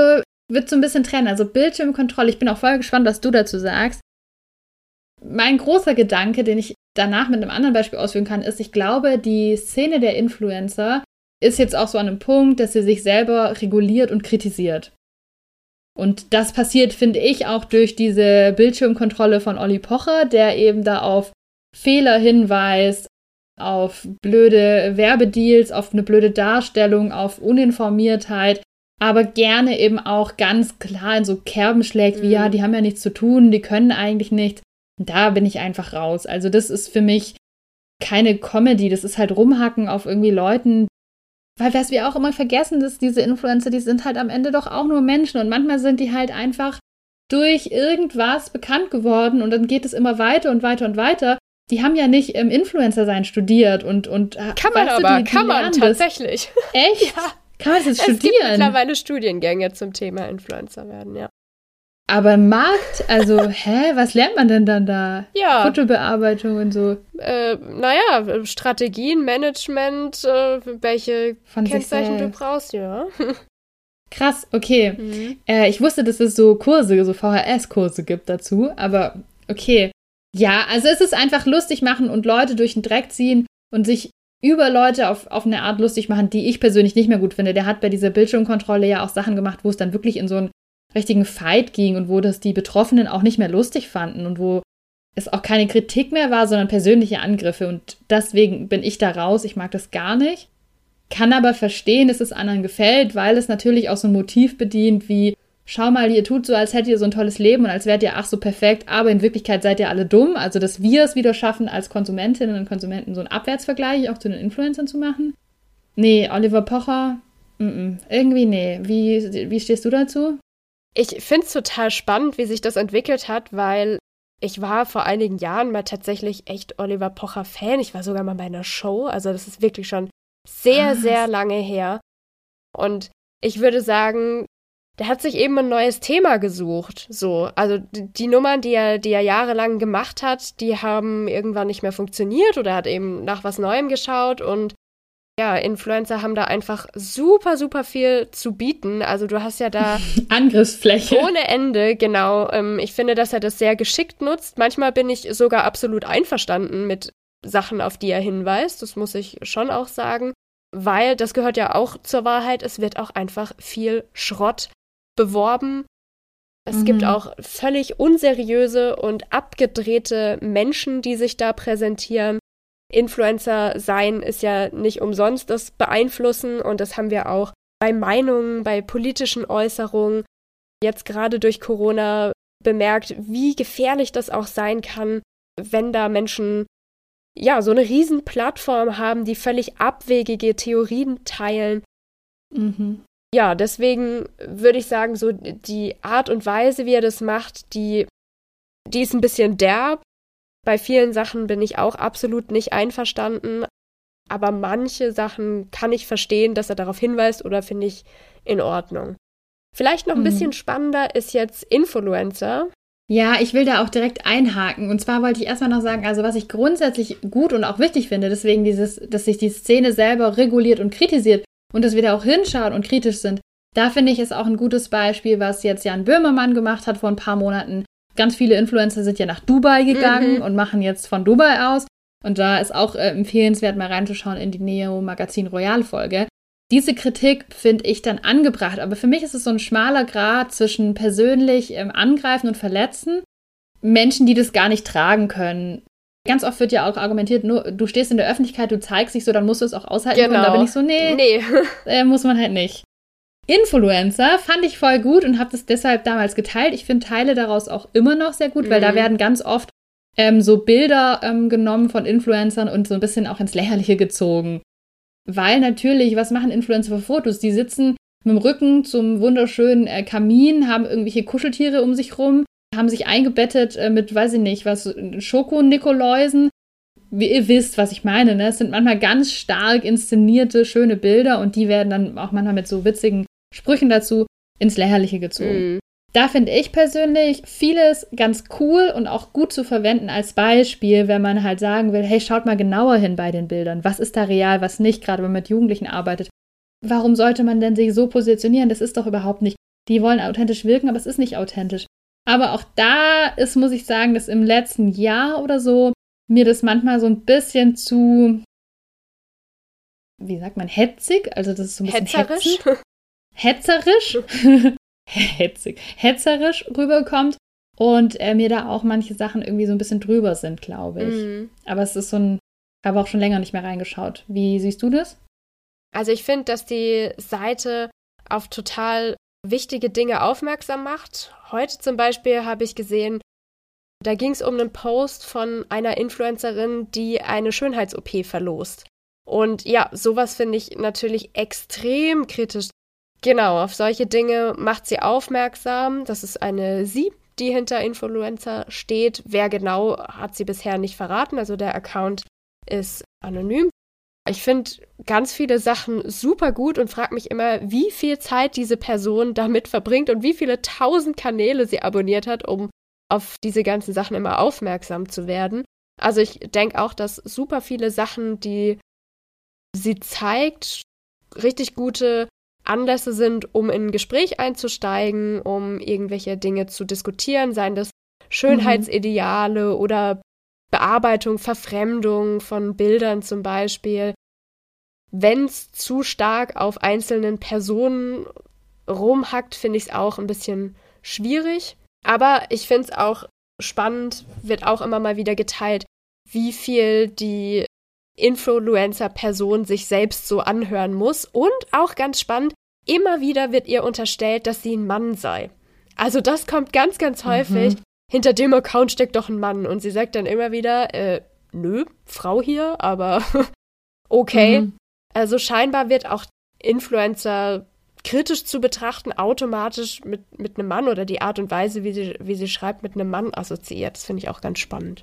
wird so ein bisschen trennen. Also Bildschirmkontrolle, ich bin auch voll gespannt, was du dazu sagst mein großer Gedanke, den ich danach mit einem anderen Beispiel ausführen kann, ist, ich glaube, die Szene der Influencer ist jetzt auch so an einem Punkt, dass sie sich selber reguliert und kritisiert. Und das passiert, finde ich, auch durch diese Bildschirmkontrolle von Olli Pocher, der eben da auf Fehler hinweist, auf blöde Werbedeals, auf eine blöde Darstellung, auf Uninformiertheit, aber gerne eben auch ganz klar in so Kerben schlägt, wie ja, mhm. die haben ja nichts zu tun, die können eigentlich nichts. Da bin ich einfach raus. Also das ist für mich keine Comedy, das ist halt rumhacken auf irgendwie Leuten. Weil was wir auch immer vergessen, dass diese Influencer, die sind halt am Ende doch auch nur Menschen und manchmal sind die halt einfach durch irgendwas bekannt geworden und dann geht es immer weiter und weiter und weiter. Die haben ja nicht im Influencer sein studiert und und äh, kann man aber, die, die kann man tatsächlich. Echt? Ja. Kann man das jetzt studieren? Es gibt mittlerweile Studiengänge zum Thema Influencer werden, ja. Aber Markt, also, hä, was lernt man denn dann da? Ja. Fotobearbeitung und so. Äh, naja, Strategien, Management, äh, welche Von Kennzeichen du brauchst, ja. Krass, okay. Mhm. Äh, ich wusste, dass es so Kurse, so VHS-Kurse gibt dazu, aber okay. Ja, also es ist einfach lustig machen und Leute durch den Dreck ziehen und sich über Leute auf, auf eine Art lustig machen, die ich persönlich nicht mehr gut finde. Der hat bei dieser Bildschirmkontrolle ja auch Sachen gemacht, wo es dann wirklich in so ein richtigen Fight ging und wo das die Betroffenen auch nicht mehr lustig fanden und wo es auch keine Kritik mehr war, sondern persönliche Angriffe. Und deswegen bin ich da raus. Ich mag das gar nicht. Kann aber verstehen, dass es anderen gefällt, weil es natürlich auch so ein Motiv bedient wie, schau mal, ihr tut so, als hättet ihr so ein tolles Leben und als wärt ihr ach so perfekt, aber in Wirklichkeit seid ihr alle dumm. Also, dass wir es wieder schaffen, als Konsumentinnen und Konsumenten so einen Abwärtsvergleich auch zu den Influencern zu machen. Nee, Oliver Pocher, m -m, irgendwie nee. Wie, wie stehst du dazu? Ich finde es total spannend, wie sich das entwickelt hat, weil ich war vor einigen Jahren mal tatsächlich echt Oliver Pocher Fan. Ich war sogar mal bei einer Show. Also das ist wirklich schon sehr, ah. sehr lange her. Und ich würde sagen, der hat sich eben ein neues Thema gesucht. So, also die, die Nummern, die er, die er jahrelang gemacht hat, die haben irgendwann nicht mehr funktioniert oder hat eben nach was Neuem geschaut und ja, Influencer haben da einfach super, super viel zu bieten. Also du hast ja da Angriffsfläche. Ohne Ende, genau. Ähm, ich finde, dass er das sehr geschickt nutzt. Manchmal bin ich sogar absolut einverstanden mit Sachen, auf die er hinweist. Das muss ich schon auch sagen. Weil, das gehört ja auch zur Wahrheit, es wird auch einfach viel Schrott beworben. Es mhm. gibt auch völlig unseriöse und abgedrehte Menschen, die sich da präsentieren. Influencer sein ist ja nicht umsonst das Beeinflussen und das haben wir auch bei Meinungen, bei politischen Äußerungen, jetzt gerade durch Corona bemerkt, wie gefährlich das auch sein kann, wenn da Menschen ja so eine riesen Plattform haben, die völlig abwegige Theorien teilen. Mhm. Ja, deswegen würde ich sagen, so die Art und Weise, wie er das macht, die, die ist ein bisschen derb, bei vielen Sachen bin ich auch absolut nicht einverstanden, aber manche Sachen kann ich verstehen, dass er darauf hinweist oder finde ich in Ordnung. Vielleicht noch ein mhm. bisschen spannender ist jetzt Influencer. Ja, ich will da auch direkt einhaken. Und zwar wollte ich erstmal noch sagen, also was ich grundsätzlich gut und auch wichtig finde, deswegen dieses, dass sich die Szene selber reguliert und kritisiert und dass wir da auch hinschauen und kritisch sind. Da finde ich es auch ein gutes Beispiel, was jetzt Jan Böhmermann gemacht hat vor ein paar Monaten. Ganz viele Influencer sind ja nach Dubai gegangen mhm. und machen jetzt von Dubai aus. Und da ist auch äh, empfehlenswert, mal reinzuschauen in die Neo Magazin Royal Folge. Diese Kritik finde ich dann angebracht, aber für mich ist es so ein schmaler Grad zwischen persönlich ähm, angreifen und verletzen. Menschen, die das gar nicht tragen können. Ganz oft wird ja auch argumentiert, nur du stehst in der Öffentlichkeit, du zeigst dich so, dann musst du es auch aushalten. Genau. Und da bin ich so, nee, nee. Äh, muss man halt nicht. Influencer fand ich voll gut und habe das deshalb damals geteilt. Ich finde Teile daraus auch immer noch sehr gut, mhm. weil da mhm. werden ganz oft ähm, so Bilder ähm, genommen von Influencern und so ein bisschen auch ins Lächerliche gezogen. Weil natürlich, was machen Influencer für Fotos? Die sitzen mit dem Rücken zum wunderschönen äh, Kamin, haben irgendwelche Kuscheltiere um sich rum, haben sich eingebettet äh, mit, weiß ich nicht, was, Schoko-Nikoläusen. Wie ihr wisst, was ich meine, ne? Es sind manchmal ganz stark inszenierte, schöne Bilder und die werden dann auch manchmal mit so witzigen Sprüchen dazu ins Lächerliche gezogen. Mhm. Da finde ich persönlich vieles ganz cool und auch gut zu verwenden als Beispiel, wenn man halt sagen will, hey, schaut mal genauer hin bei den Bildern. Was ist da real, was nicht, gerade wenn man mit Jugendlichen arbeitet. Warum sollte man denn sich so positionieren? Das ist doch überhaupt nicht. Die wollen authentisch wirken, aber es ist nicht authentisch. Aber auch da ist, muss ich sagen, dass im letzten Jahr oder so mir das manchmal so ein bisschen zu, wie sagt man, hetzig, also das ist so ein bisschen hetzerisch, hetzerisch hetzig, hetzerisch rüberkommt und äh, mir da auch manche Sachen irgendwie so ein bisschen drüber sind, glaube ich. Mhm. Aber es ist so ein, habe auch schon länger nicht mehr reingeschaut. Wie siehst du das? Also ich finde, dass die Seite auf total wichtige Dinge aufmerksam macht. Heute zum Beispiel habe ich gesehen, da ging es um einen Post von einer Influencerin, die eine Schönheits-OP verlost. Und ja, sowas finde ich natürlich extrem kritisch Genau, auf solche Dinge macht sie aufmerksam. Das ist eine Sie, die hinter Influencer steht. Wer genau, hat sie bisher nicht verraten. Also der Account ist anonym. Ich finde ganz viele Sachen super gut und frage mich immer, wie viel Zeit diese Person damit verbringt und wie viele tausend Kanäle sie abonniert hat, um auf diese ganzen Sachen immer aufmerksam zu werden. Also ich denke auch, dass super viele Sachen, die sie zeigt, richtig gute Anlässe sind, um in ein Gespräch einzusteigen, um irgendwelche Dinge zu diskutieren, seien das Schönheitsideale mhm. oder Bearbeitung, Verfremdung von Bildern zum Beispiel. Wenn es zu stark auf einzelnen Personen rumhackt, finde ich es auch ein bisschen schwierig. Aber ich finde es auch spannend, wird auch immer mal wieder geteilt, wie viel die Influencer-Person sich selbst so anhören muss. Und auch ganz spannend, immer wieder wird ihr unterstellt, dass sie ein Mann sei. Also das kommt ganz, ganz häufig. Mhm. Hinter dem Account steckt doch ein Mann. Und sie sagt dann immer wieder, äh, nö, Frau hier, aber okay. Mhm. Also scheinbar wird auch Influencer kritisch zu betrachten, automatisch mit, mit einem Mann oder die Art und Weise, wie sie, wie sie schreibt, mit einem Mann assoziiert. Das finde ich auch ganz spannend.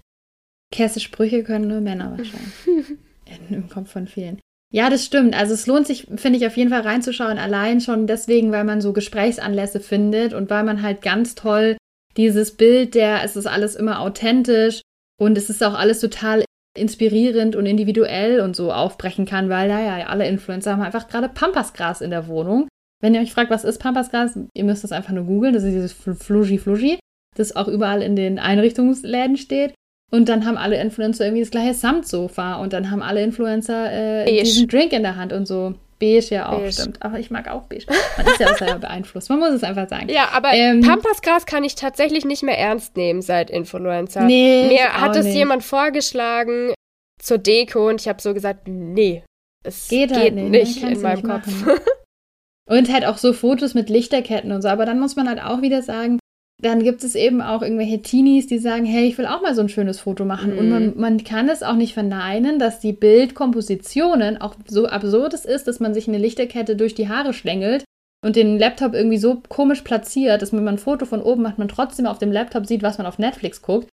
Käsesprüche können nur Männer wahrscheinlich. Im Kopf von vielen. Ja, das stimmt. Also es lohnt sich, finde ich, auf jeden Fall reinzuschauen. Allein schon deswegen, weil man so Gesprächsanlässe findet und weil man halt ganz toll dieses Bild der, es ist alles immer authentisch und es ist auch alles total inspirierend und individuell und so aufbrechen kann, weil da ja alle Influencer haben einfach gerade Pampasgras in der Wohnung. Wenn ihr euch fragt, was ist Pampasgras, ihr müsst das einfach nur googeln. Das ist dieses Flugi Flugi, das auch überall in den Einrichtungsläden steht. Und dann haben alle Influencer irgendwie das gleiche Samtsofa und dann haben alle Influencer äh, diesen Drink in der Hand und so. Beige ja auch, beige. stimmt. Aber ich mag auch beige. Man ist ja auch selber beeinflusst. Man muss es einfach sagen. Ja, aber ähm, Pampasgras kann ich tatsächlich nicht mehr ernst nehmen seit Influencer. Nee, Mir hat es nicht. jemand vorgeschlagen zur Deko und ich habe so gesagt, nee, es geht, geht halt nicht, nicht in meinem nicht Kopf. und halt auch so Fotos mit Lichterketten und so. Aber dann muss man halt auch wieder sagen, dann gibt es eben auch irgendwelche Teenies, die sagen, hey, ich will auch mal so ein schönes Foto machen. Mhm. Und man, man kann es auch nicht verneinen, dass die Bildkompositionen auch so absurd es ist, dass man sich eine Lichterkette durch die Haare schlängelt und den Laptop irgendwie so komisch platziert, dass wenn man ein Foto von oben macht, man trotzdem auf dem Laptop sieht, was man auf Netflix guckt.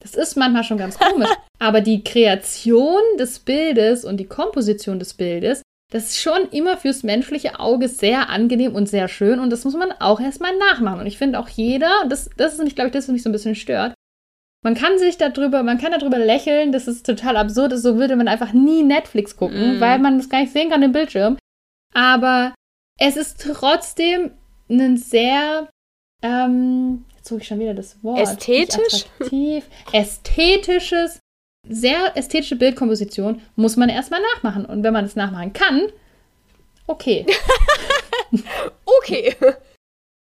Das ist manchmal schon ganz komisch. Aber die Kreation des Bildes und die Komposition des Bildes, Das ist schon immer fürs menschliche Auge sehr angenehm und sehr schön und das muss man auch erstmal nachmachen. Und ich finde auch jeder, das, das ist nicht, glaube ich, das, was mich so ein bisschen stört. Man kann sich darüber, man kann darüber lächeln, dass es total absurd ist, so würde man einfach nie Netflix gucken, mm. weil man das gar nicht sehen kann im Bildschirm. Aber es ist trotzdem ein sehr, ähm, jetzt suche ich schon wieder das Wort. Ästhetisch? Ästhetisches sehr ästhetische Bildkomposition muss man erstmal nachmachen. Und wenn man es nachmachen kann, okay. okay.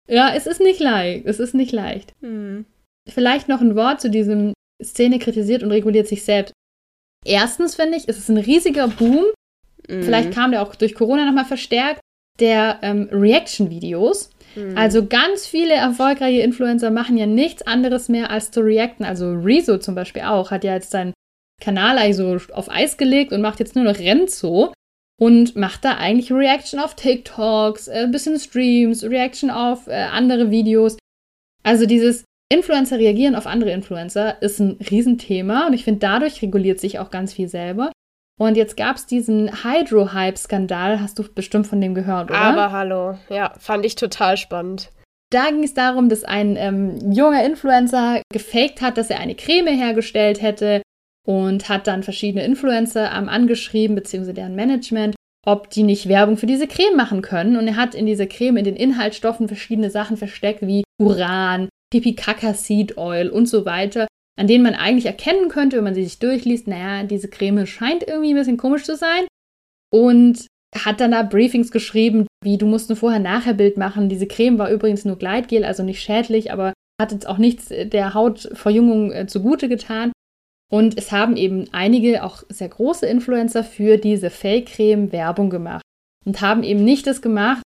Ja, es ist nicht leicht. Es ist nicht leicht. Hm. Vielleicht noch ein Wort zu diesem Szene kritisiert und reguliert sich selbst. Erstens finde ich, es ist ein riesiger Boom. Mhm. Vielleicht kam der auch durch Corona nochmal verstärkt, der ähm, Reaction-Videos. Mhm. Also ganz viele erfolgreiche Influencer machen ja nichts anderes mehr als zu reacten. Also Rezo zum Beispiel auch, hat ja jetzt sein Kanal also auf Eis gelegt und macht jetzt nur noch Renzo und macht da eigentlich Reaction auf TikToks, ein äh, bisschen Streams, Reaction auf äh, andere Videos. Also dieses Influencer reagieren auf andere Influencer ist ein Riesenthema und ich finde, dadurch reguliert sich auch ganz viel selber. Und jetzt gab es diesen Hydro-Hype-Skandal, hast du bestimmt von dem gehört, oder? Aber hallo, ja, fand ich total spannend. Da ging es darum, dass ein ähm, junger Influencer gefaked hat, dass er eine Creme hergestellt hätte und hat dann verschiedene Influencer ähm, angeschrieben, beziehungsweise deren Management, ob die nicht Werbung für diese Creme machen können. Und er hat in dieser Creme, in den Inhaltsstoffen verschiedene Sachen versteckt, wie Uran, Pipi-Kaka Seed Oil und so weiter, an denen man eigentlich erkennen könnte, wenn man sie sich durchliest, naja, diese Creme scheint irgendwie ein bisschen komisch zu sein. Und hat dann da Briefings geschrieben, wie du musst ein Vorher-Nachher-Bild machen. Diese Creme war übrigens nur Gleitgel, also nicht schädlich, aber hat jetzt auch nichts der Hautverjüngung äh, zugute getan. Und es haben eben einige, auch sehr große Influencer, für diese Fake-Creme Werbung gemacht. Und haben eben nicht das gemacht,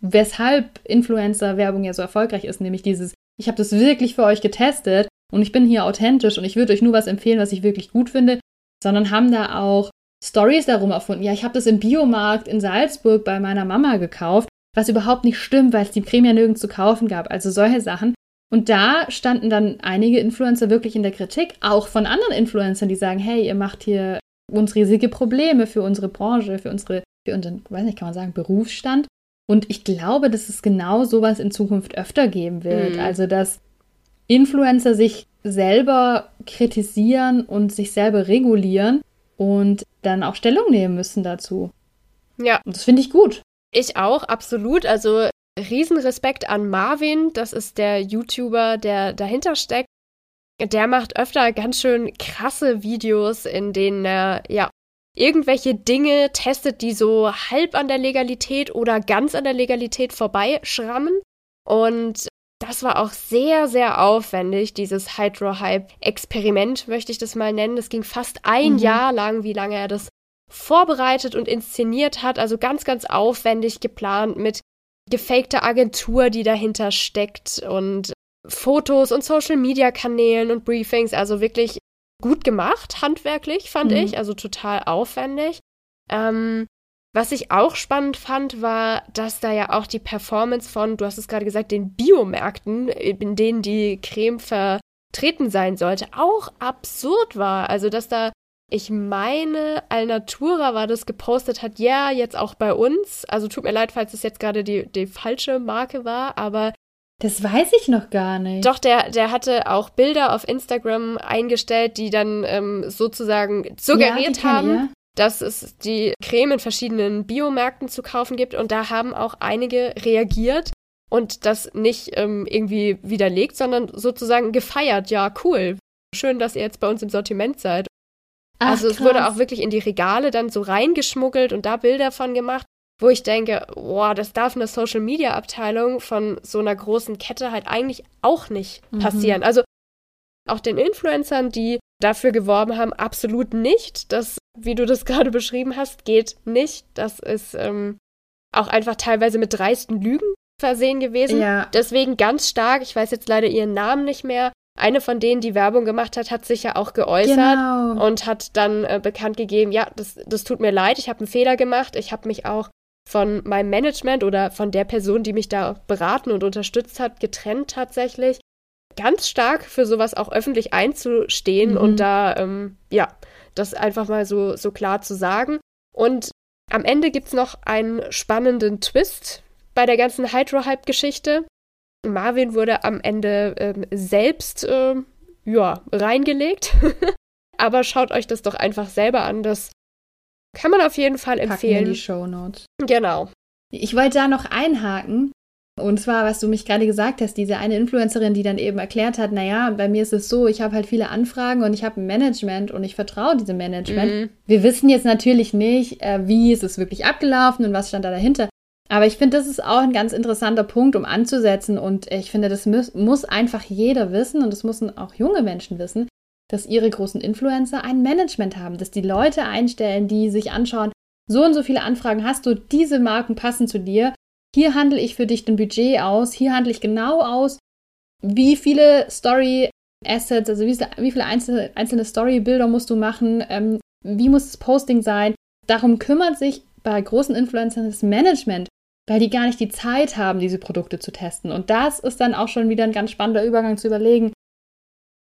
weshalb Influencer-Werbung ja so erfolgreich ist, nämlich dieses, ich habe das wirklich für euch getestet und ich bin hier authentisch und ich würde euch nur was empfehlen, was ich wirklich gut finde, sondern haben da auch Stories darum erfunden. Ja, ich habe das im Biomarkt in Salzburg bei meiner Mama gekauft, was überhaupt nicht stimmt, weil es die Creme ja nirgends zu kaufen gab. Also solche Sachen. Und da standen dann einige Influencer wirklich in der Kritik, auch von anderen Influencern, die sagen, hey, ihr macht hier uns riesige Probleme für unsere Branche, für unsere, für unseren, weiß nicht, kann man sagen, Berufsstand. Und ich glaube, dass es genau sowas in Zukunft öfter geben wird. Mhm. Also, dass Influencer sich selber kritisieren und sich selber regulieren und dann auch Stellung nehmen müssen dazu. Ja. Und das finde ich gut. Ich auch, absolut. Also Riesenrespekt an Marvin, das ist der YouTuber, der dahinter steckt. Der macht öfter ganz schön krasse Videos, in denen er ja irgendwelche Dinge testet, die so halb an der Legalität oder ganz an der Legalität vorbeischrammen. Und das war auch sehr, sehr aufwendig, dieses Hydro-Hype-Experiment, möchte ich das mal nennen. Das ging fast ein mhm. Jahr lang, wie lange er das vorbereitet und inszeniert hat. Also ganz, ganz aufwendig geplant mit gefakte Agentur, die dahinter steckt und Fotos und Social Media Kanälen und Briefings, also wirklich gut gemacht, handwerklich, fand mhm. ich, also total aufwendig. Ähm, was ich auch spannend fand, war, dass da ja auch die Performance von, du hast es gerade gesagt, den Biomärkten, in denen die Creme vertreten sein sollte, auch absurd war. Also, dass da ich meine, Alnatura war das gepostet hat, ja, jetzt auch bei uns. Also tut mir leid, falls es jetzt gerade die, die falsche Marke war, aber. Das weiß ich noch gar nicht. Doch, der, der hatte auch Bilder auf Instagram eingestellt, die dann ähm, sozusagen suggeriert ja, haben, ja. dass es die Creme in verschiedenen Biomärkten zu kaufen gibt. Und da haben auch einige reagiert und das nicht ähm, irgendwie widerlegt, sondern sozusagen gefeiert. Ja, cool. Schön, dass ihr jetzt bei uns im Sortiment seid. Ach, also es krass. wurde auch wirklich in die Regale dann so reingeschmuggelt und da Bilder von gemacht, wo ich denke, boah, das darf in der Social Media Abteilung von so einer großen Kette halt eigentlich auch nicht mhm. passieren. Also auch den Influencern, die dafür geworben haben, absolut nicht. Das, wie du das gerade beschrieben hast, geht nicht. Das ist ähm, auch einfach teilweise mit dreisten Lügen versehen gewesen. Ja. Deswegen ganz stark, ich weiß jetzt leider ihren Namen nicht mehr, eine von denen, die Werbung gemacht hat, hat sich ja auch geäußert genau. und hat dann äh, bekannt gegeben, ja, das, das tut mir leid, ich habe einen Fehler gemacht, ich habe mich auch von meinem Management oder von der Person, die mich da beraten und unterstützt hat, getrennt tatsächlich. Ganz stark für sowas auch öffentlich einzustehen mhm. und da, ähm, ja, das einfach mal so, so klar zu sagen. Und Am Ende gibt es noch einen spannenden Twist bei der ganzen Hydro-Hype-Geschichte. Marvin wurde am Ende ähm, selbst äh, ja, reingelegt. Aber schaut euch das doch einfach selber an. Das kann man auf jeden Fall empfehlen. Packen in die Show Notes. Genau. Ich wollte da noch einhaken. Und zwar, was du mich gerade gesagt hast, diese eine Influencerin, die dann eben erklärt hat, naja, bei mir ist es so, ich habe halt viele Anfragen und ich habe ein Management und ich vertraue diesem Management. Mhm. Wir wissen jetzt natürlich nicht, äh, wie ist es wirklich abgelaufen und was stand da dahinter. Aber ich finde, das ist auch ein ganz interessanter Punkt, um anzusetzen. Und ich finde, das muss, muss einfach jeder wissen und das müssen auch junge Menschen wissen, dass ihre großen Influencer ein Management haben, dass die Leute einstellen, die sich anschauen, so und so viele Anfragen hast du, diese Marken passen zu dir. Hier handle ich für dich ein Budget aus, hier handle ich genau aus, wie viele Story Assets, also wie, wie viele einzelne, einzelne Story-Bilder musst du machen, ähm, wie muss das Posting sein. Darum kümmert sich bei großen Influencern das Management weil die gar nicht die Zeit haben, diese Produkte zu testen. Und das ist dann auch schon wieder ein ganz spannender Übergang zu überlegen,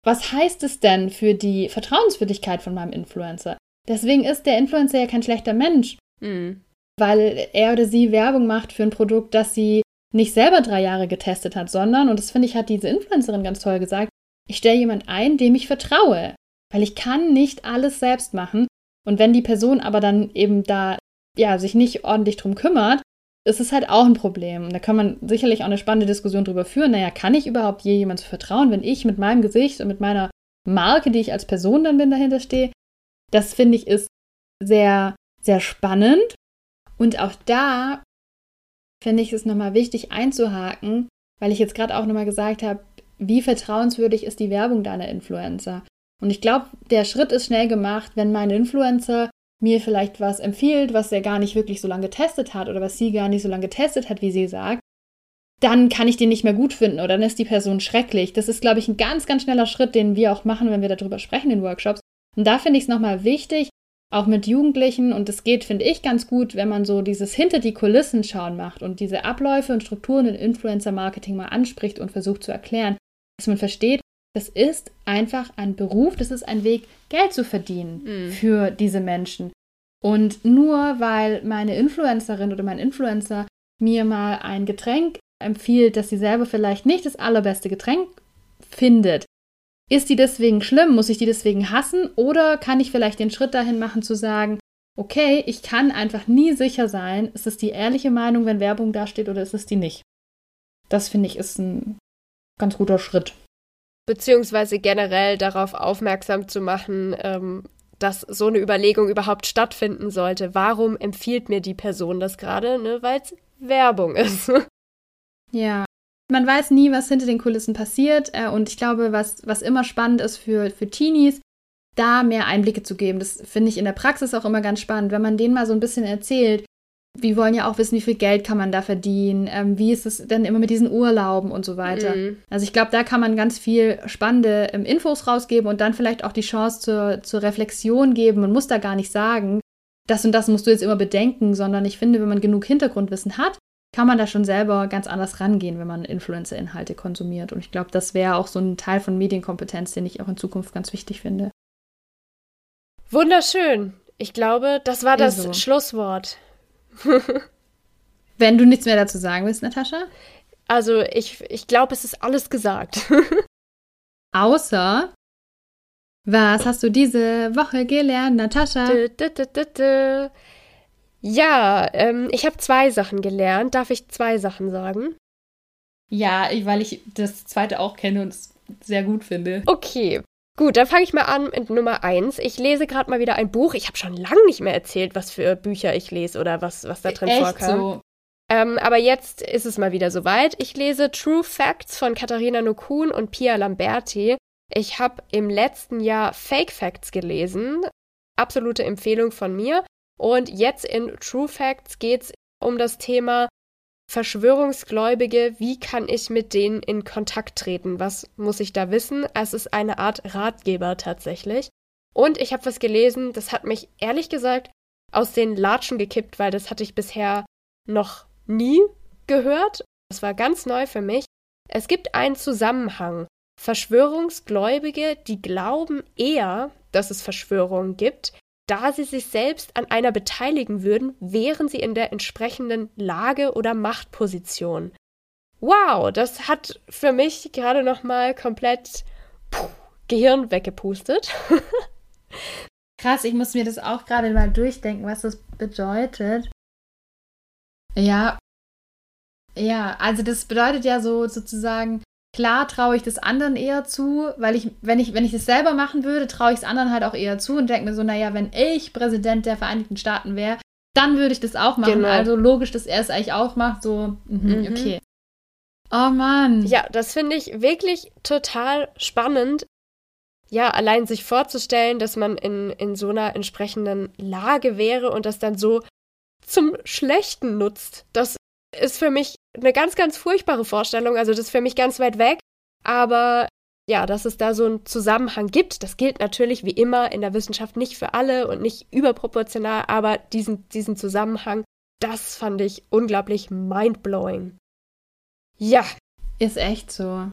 was heißt es denn für die Vertrauenswürdigkeit von meinem Influencer? Deswegen ist der Influencer ja kein schlechter Mensch, mhm. weil er oder sie Werbung macht für ein Produkt, das sie nicht selber drei Jahre getestet hat, sondern, und das finde ich, hat diese Influencerin ganz toll gesagt, ich stelle jemand ein, dem ich vertraue, weil ich kann nicht alles selbst machen. Und wenn die Person aber dann eben da ja sich nicht ordentlich drum kümmert, ist es halt auch ein Problem. Da kann man sicherlich auch eine spannende Diskussion drüber führen. Naja, kann ich überhaupt je jemandem vertrauen, wenn ich mit meinem Gesicht und mit meiner Marke, die ich als Person dann bin, dahinter stehe? Das finde ich ist sehr, sehr spannend. Und auch da finde ich es nochmal wichtig einzuhaken, weil ich jetzt gerade auch nochmal gesagt habe, wie vertrauenswürdig ist die Werbung deiner Influencer? Und ich glaube, der Schritt ist schnell gemacht, wenn mein Influencer mir vielleicht was empfiehlt, was er gar nicht wirklich so lange getestet hat oder was sie gar nicht so lange getestet hat, wie sie sagt, dann kann ich den nicht mehr gut finden oder dann ist die Person schrecklich. Das ist, glaube ich, ein ganz, ganz schneller Schritt, den wir auch machen, wenn wir darüber sprechen in Workshops. Und da finde ich es nochmal wichtig, auch mit Jugendlichen, und es geht, finde ich, ganz gut, wenn man so dieses hinter die Kulissen schauen macht und diese Abläufe und Strukturen in Influencer-Marketing mal anspricht und versucht zu erklären, dass man versteht, das ist einfach ein Beruf, das ist ein Weg, Geld zu verdienen mhm. für diese Menschen. Und nur weil meine Influencerin oder mein Influencer mir mal ein Getränk empfiehlt, dass sie selber vielleicht nicht das allerbeste Getränk findet, ist die deswegen schlimm? Muss ich die deswegen hassen? Oder kann ich vielleicht den Schritt dahin machen zu sagen, okay, ich kann einfach nie sicher sein, ist es die ehrliche Meinung, wenn Werbung dasteht oder ist es die nicht? Das finde ich ist ein ganz guter Schritt beziehungsweise generell darauf aufmerksam zu machen, ähm, dass so eine Überlegung überhaupt stattfinden sollte. Warum empfiehlt mir die Person das gerade? Ne? Weil es Werbung ist. Ja. Man weiß nie, was hinter den Kulissen passiert. Äh, und ich glaube, was, was immer spannend ist für, für Teenies, da mehr Einblicke zu geben. Das finde ich in der Praxis auch immer ganz spannend, wenn man denen mal so ein bisschen erzählt, wir wollen ja auch wissen, wie viel Geld kann man da verdienen, ähm, wie ist es denn immer mit diesen Urlauben und so weiter. Mhm. Also ich glaube, da kann man ganz viel spannende ähm, Infos rausgeben und dann vielleicht auch die Chance zur, zur Reflexion geben. Man muss da gar nicht sagen, das und das musst du jetzt immer bedenken, sondern ich finde, wenn man genug Hintergrundwissen hat, kann man da schon selber ganz anders rangehen, wenn man Influencer-Inhalte konsumiert. Und ich glaube, das wäre auch so ein Teil von Medienkompetenz, den ich auch in Zukunft ganz wichtig finde. Wunderschön. Ich glaube, das war das also. Schlusswort. Wenn du nichts mehr dazu sagen willst, Natascha? Also, ich, ich glaube, es ist alles gesagt. Außer, was hast du diese Woche gelernt, Natascha? Ja, ähm, ich habe zwei Sachen gelernt. Darf ich zwei Sachen sagen? Ja, weil ich das zweite auch kenne und es sehr gut finde. Okay. Gut, dann fange ich mal an mit Nummer eins. Ich lese gerade mal wieder ein Buch. Ich habe schon lange nicht mehr erzählt, was für Bücher ich lese oder was, was da drin Echt vorkam. So? Ähm, aber jetzt ist es mal wieder soweit. Ich lese True Facts von Katharina Nokun und Pia Lamberti. Ich habe im letzten Jahr Fake Facts gelesen. Absolute Empfehlung von mir. Und jetzt in True Facts geht es um das Thema Verschwörungsgläubige, wie kann ich mit denen in Kontakt treten? Was muss ich da wissen? Es ist eine Art Ratgeber tatsächlich. Und ich habe was gelesen, das hat mich ehrlich gesagt aus den Latschen gekippt, weil das hatte ich bisher noch nie gehört. Das war ganz neu für mich. Es gibt einen Zusammenhang. Verschwörungsgläubige, die glauben eher, dass es Verschwörungen gibt, da sie sich selbst an einer beteiligen würden, wären sie in der entsprechenden Lage oder Machtposition. Wow, das hat für mich gerade noch mal komplett puh, Gehirn weggepustet. Krass, ich muss mir das auch gerade mal durchdenken, was das bedeutet. Ja. Ja, also das bedeutet ja so sozusagen, klar traue ich das anderen eher zu, weil ich, wenn ich, wenn ich das selber machen würde, traue ich es anderen halt auch eher zu und denke mir so, naja, wenn ich Präsident der Vereinigten Staaten wäre, dann würde ich das auch machen. Genau. Also logisch, dass er es eigentlich auch macht, so, mh, mhm. okay. Oh Mann. Ja, das finde ich wirklich total spannend. Ja, allein sich vorzustellen, dass man in, in so einer entsprechenden Lage wäre und das dann so zum Schlechten nutzt. Das ist für mich eine ganz, ganz furchtbare Vorstellung. Also das ist für mich ganz weit weg. Aber ja, dass es da so einen Zusammenhang gibt, das gilt natürlich wie immer in der Wissenschaft nicht für alle und nicht überproportional, aber diesen, diesen Zusammenhang, das fand ich unglaublich mindblowing. Ja. Ist echt so.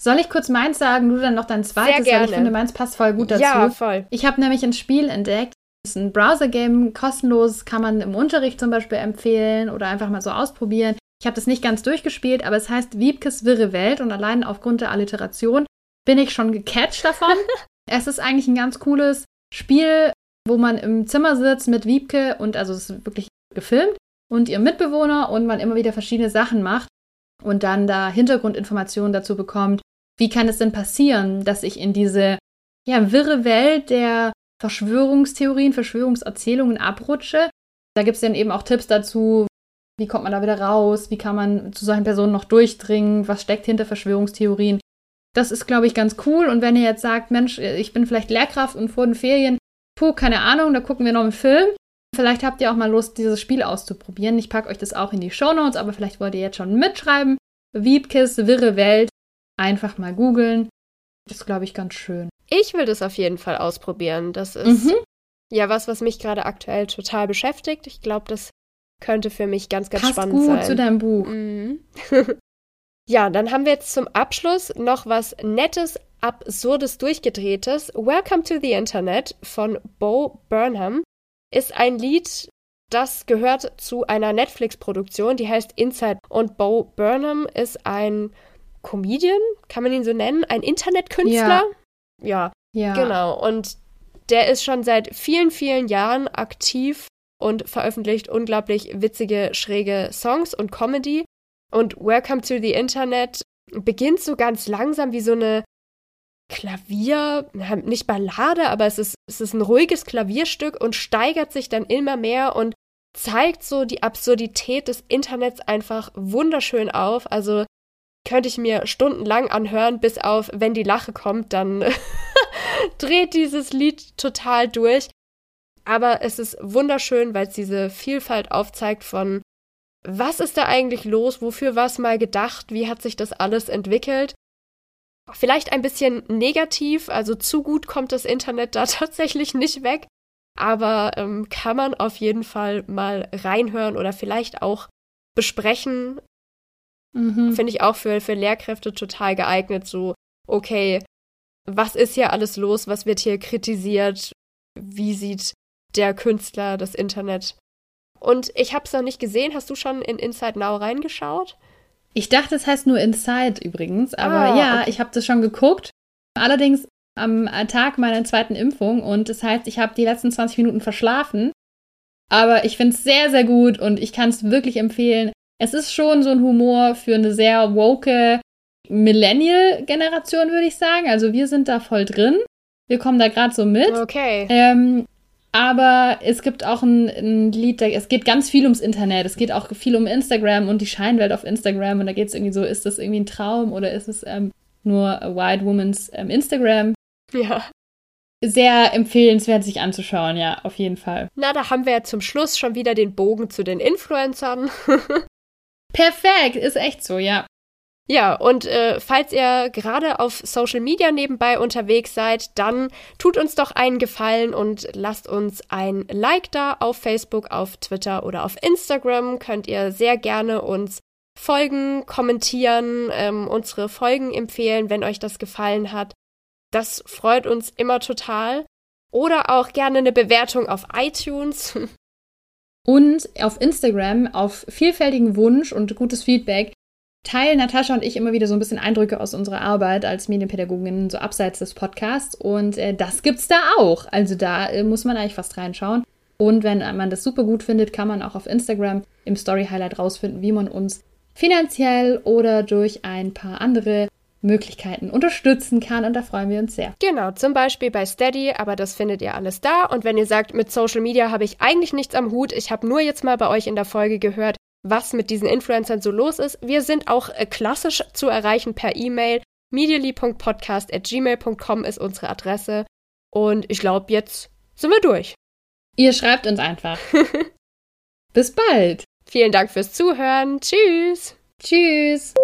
Soll ich kurz meins sagen, du dann noch dein zweites? Sehr gerne. Weil ich finde, meins passt voll gut dazu. Ja, voll. Ich habe nämlich ein Spiel entdeckt. Das ist ein Browser-Game, kostenlos, kann man im Unterricht zum Beispiel empfehlen oder einfach mal so ausprobieren. Ich habe das nicht ganz durchgespielt, aber es heißt Wiebkes wirre Welt und allein aufgrund der Alliteration bin ich schon gecatcht davon. es ist eigentlich ein ganz cooles Spiel, wo man im Zimmer sitzt mit Wiebke und also es ist wirklich gefilmt und ihrem Mitbewohner und man immer wieder verschiedene Sachen macht und dann da Hintergrundinformationen dazu bekommt. Wie kann es denn passieren, dass ich in diese ja, wirre Welt der Verschwörungstheorien, Verschwörungserzählungen abrutsche? Da gibt es dann eben auch Tipps dazu, wie kommt man da wieder raus? Wie kann man zu solchen Personen noch durchdringen? Was steckt hinter Verschwörungstheorien? Das ist, glaube ich, ganz cool. Und wenn ihr jetzt sagt, Mensch, ich bin vielleicht Lehrkraft und vor den Ferien, puh, keine Ahnung, da gucken wir noch einen Film. Vielleicht habt ihr auch mal Lust, dieses Spiel auszuprobieren. Ich packe euch das auch in die Show Notes, aber vielleicht wollt ihr jetzt schon mitschreiben. Wiebkes Wirre Welt. Einfach mal googeln. Das ist, glaube ich, ganz schön. Ich will das auf jeden Fall ausprobieren. Das ist mhm. ja was, was mich gerade aktuell total beschäftigt. Ich glaube, das könnte für mich ganz, ganz Passt spannend gut sein. zu deinem Buch. Mhm. ja, dann haben wir jetzt zum Abschluss noch was Nettes, Absurdes, Durchgedrehtes. Welcome to the Internet von Bo Burnham ist ein Lied, das gehört zu einer Netflix-Produktion, die heißt Inside. Und Bo Burnham ist ein Comedian, kann man ihn so nennen? Ein Internetkünstler? Ja. ja. Ja. Genau. Und der ist schon seit vielen, vielen Jahren aktiv und veröffentlicht unglaublich witzige, schräge Songs und Comedy. Und Welcome to the Internet beginnt so ganz langsam wie so eine Klavier, nicht Ballade, aber es ist, es ist ein ruhiges Klavierstück und steigert sich dann immer mehr und zeigt so die Absurdität des Internets einfach wunderschön auf. Also könnte ich mir stundenlang anhören, bis auf, wenn die Lache kommt, dann dreht dieses Lied total durch. Aber es ist wunderschön, weil es diese Vielfalt aufzeigt von, was ist da eigentlich los, wofür war es mal gedacht, wie hat sich das alles entwickelt. Vielleicht ein bisschen negativ, also zu gut kommt das Internet da tatsächlich nicht weg, aber ähm, kann man auf jeden Fall mal reinhören oder vielleicht auch besprechen. Mhm. Finde ich auch für, für Lehrkräfte total geeignet, so, okay, was ist hier alles los, was wird hier kritisiert, wie sieht der Künstler das Internet. Und ich habe es noch nicht gesehen. Hast du schon in Inside Now reingeschaut? Ich dachte, es heißt nur Inside übrigens, aber ah, ja, okay. ich habe das schon geguckt. Allerdings am Tag meiner zweiten Impfung und das heißt, ich habe die letzten 20 Minuten verschlafen. Aber ich finde es sehr, sehr gut und ich kann es wirklich empfehlen. Es ist schon so ein Humor für eine sehr woke Millennial-Generation, würde ich sagen. Also wir sind da voll drin. Wir kommen da gerade so mit. Okay. Ähm, aber es gibt auch ein, ein Lied, da, es geht ganz viel ums Internet. Es geht auch viel um Instagram und die Scheinwelt auf Instagram. Und da geht es irgendwie so, ist das irgendwie ein Traum oder ist es ähm, nur a White Woman's ähm, Instagram? Ja. Sehr empfehlenswert, sich anzuschauen, ja, auf jeden Fall. Na, da haben wir ja zum Schluss schon wieder den Bogen zu den Influencern. Perfekt, ist echt so, ja. Ja, und äh, falls ihr gerade auf Social Media nebenbei unterwegs seid, dann tut uns doch einen Gefallen und lasst uns ein Like da auf Facebook, auf Twitter oder auf Instagram. Könnt ihr sehr gerne uns folgen, kommentieren, ähm, unsere Folgen empfehlen, wenn euch das gefallen hat. Das freut uns immer total. oder auch gerne eine Bewertung auf iTunes. Und auf Instagram auf vielfältigen Wunsch und gutes Feedback teilen Natascha und ich immer wieder so ein bisschen Eindrücke aus unserer Arbeit als Medienpädagogin, so abseits des Podcasts. Und äh, das gibt's da auch. Also da äh, muss man eigentlich fast reinschauen. Und wenn man das super gut findet, kann man auch auf Instagram im Story Highlight rausfinden, wie man uns finanziell oder durch ein paar andere Möglichkeiten unterstützen kann und da freuen wir uns sehr. Genau, zum Beispiel bei Steady, aber das findet ihr alles da. Und wenn ihr sagt, mit Social Media habe ich eigentlich nichts am Hut, ich habe nur jetzt mal bei euch in der Folge gehört, was mit diesen Influencern so los ist. Wir sind auch äh, klassisch zu erreichen per E-Mail. medially.podcast.gmail.com ist unsere Adresse. Und ich glaube, jetzt sind wir durch. Ihr schreibt uns einfach. Bis bald. Vielen Dank fürs Zuhören. Tschüss. Tschüss.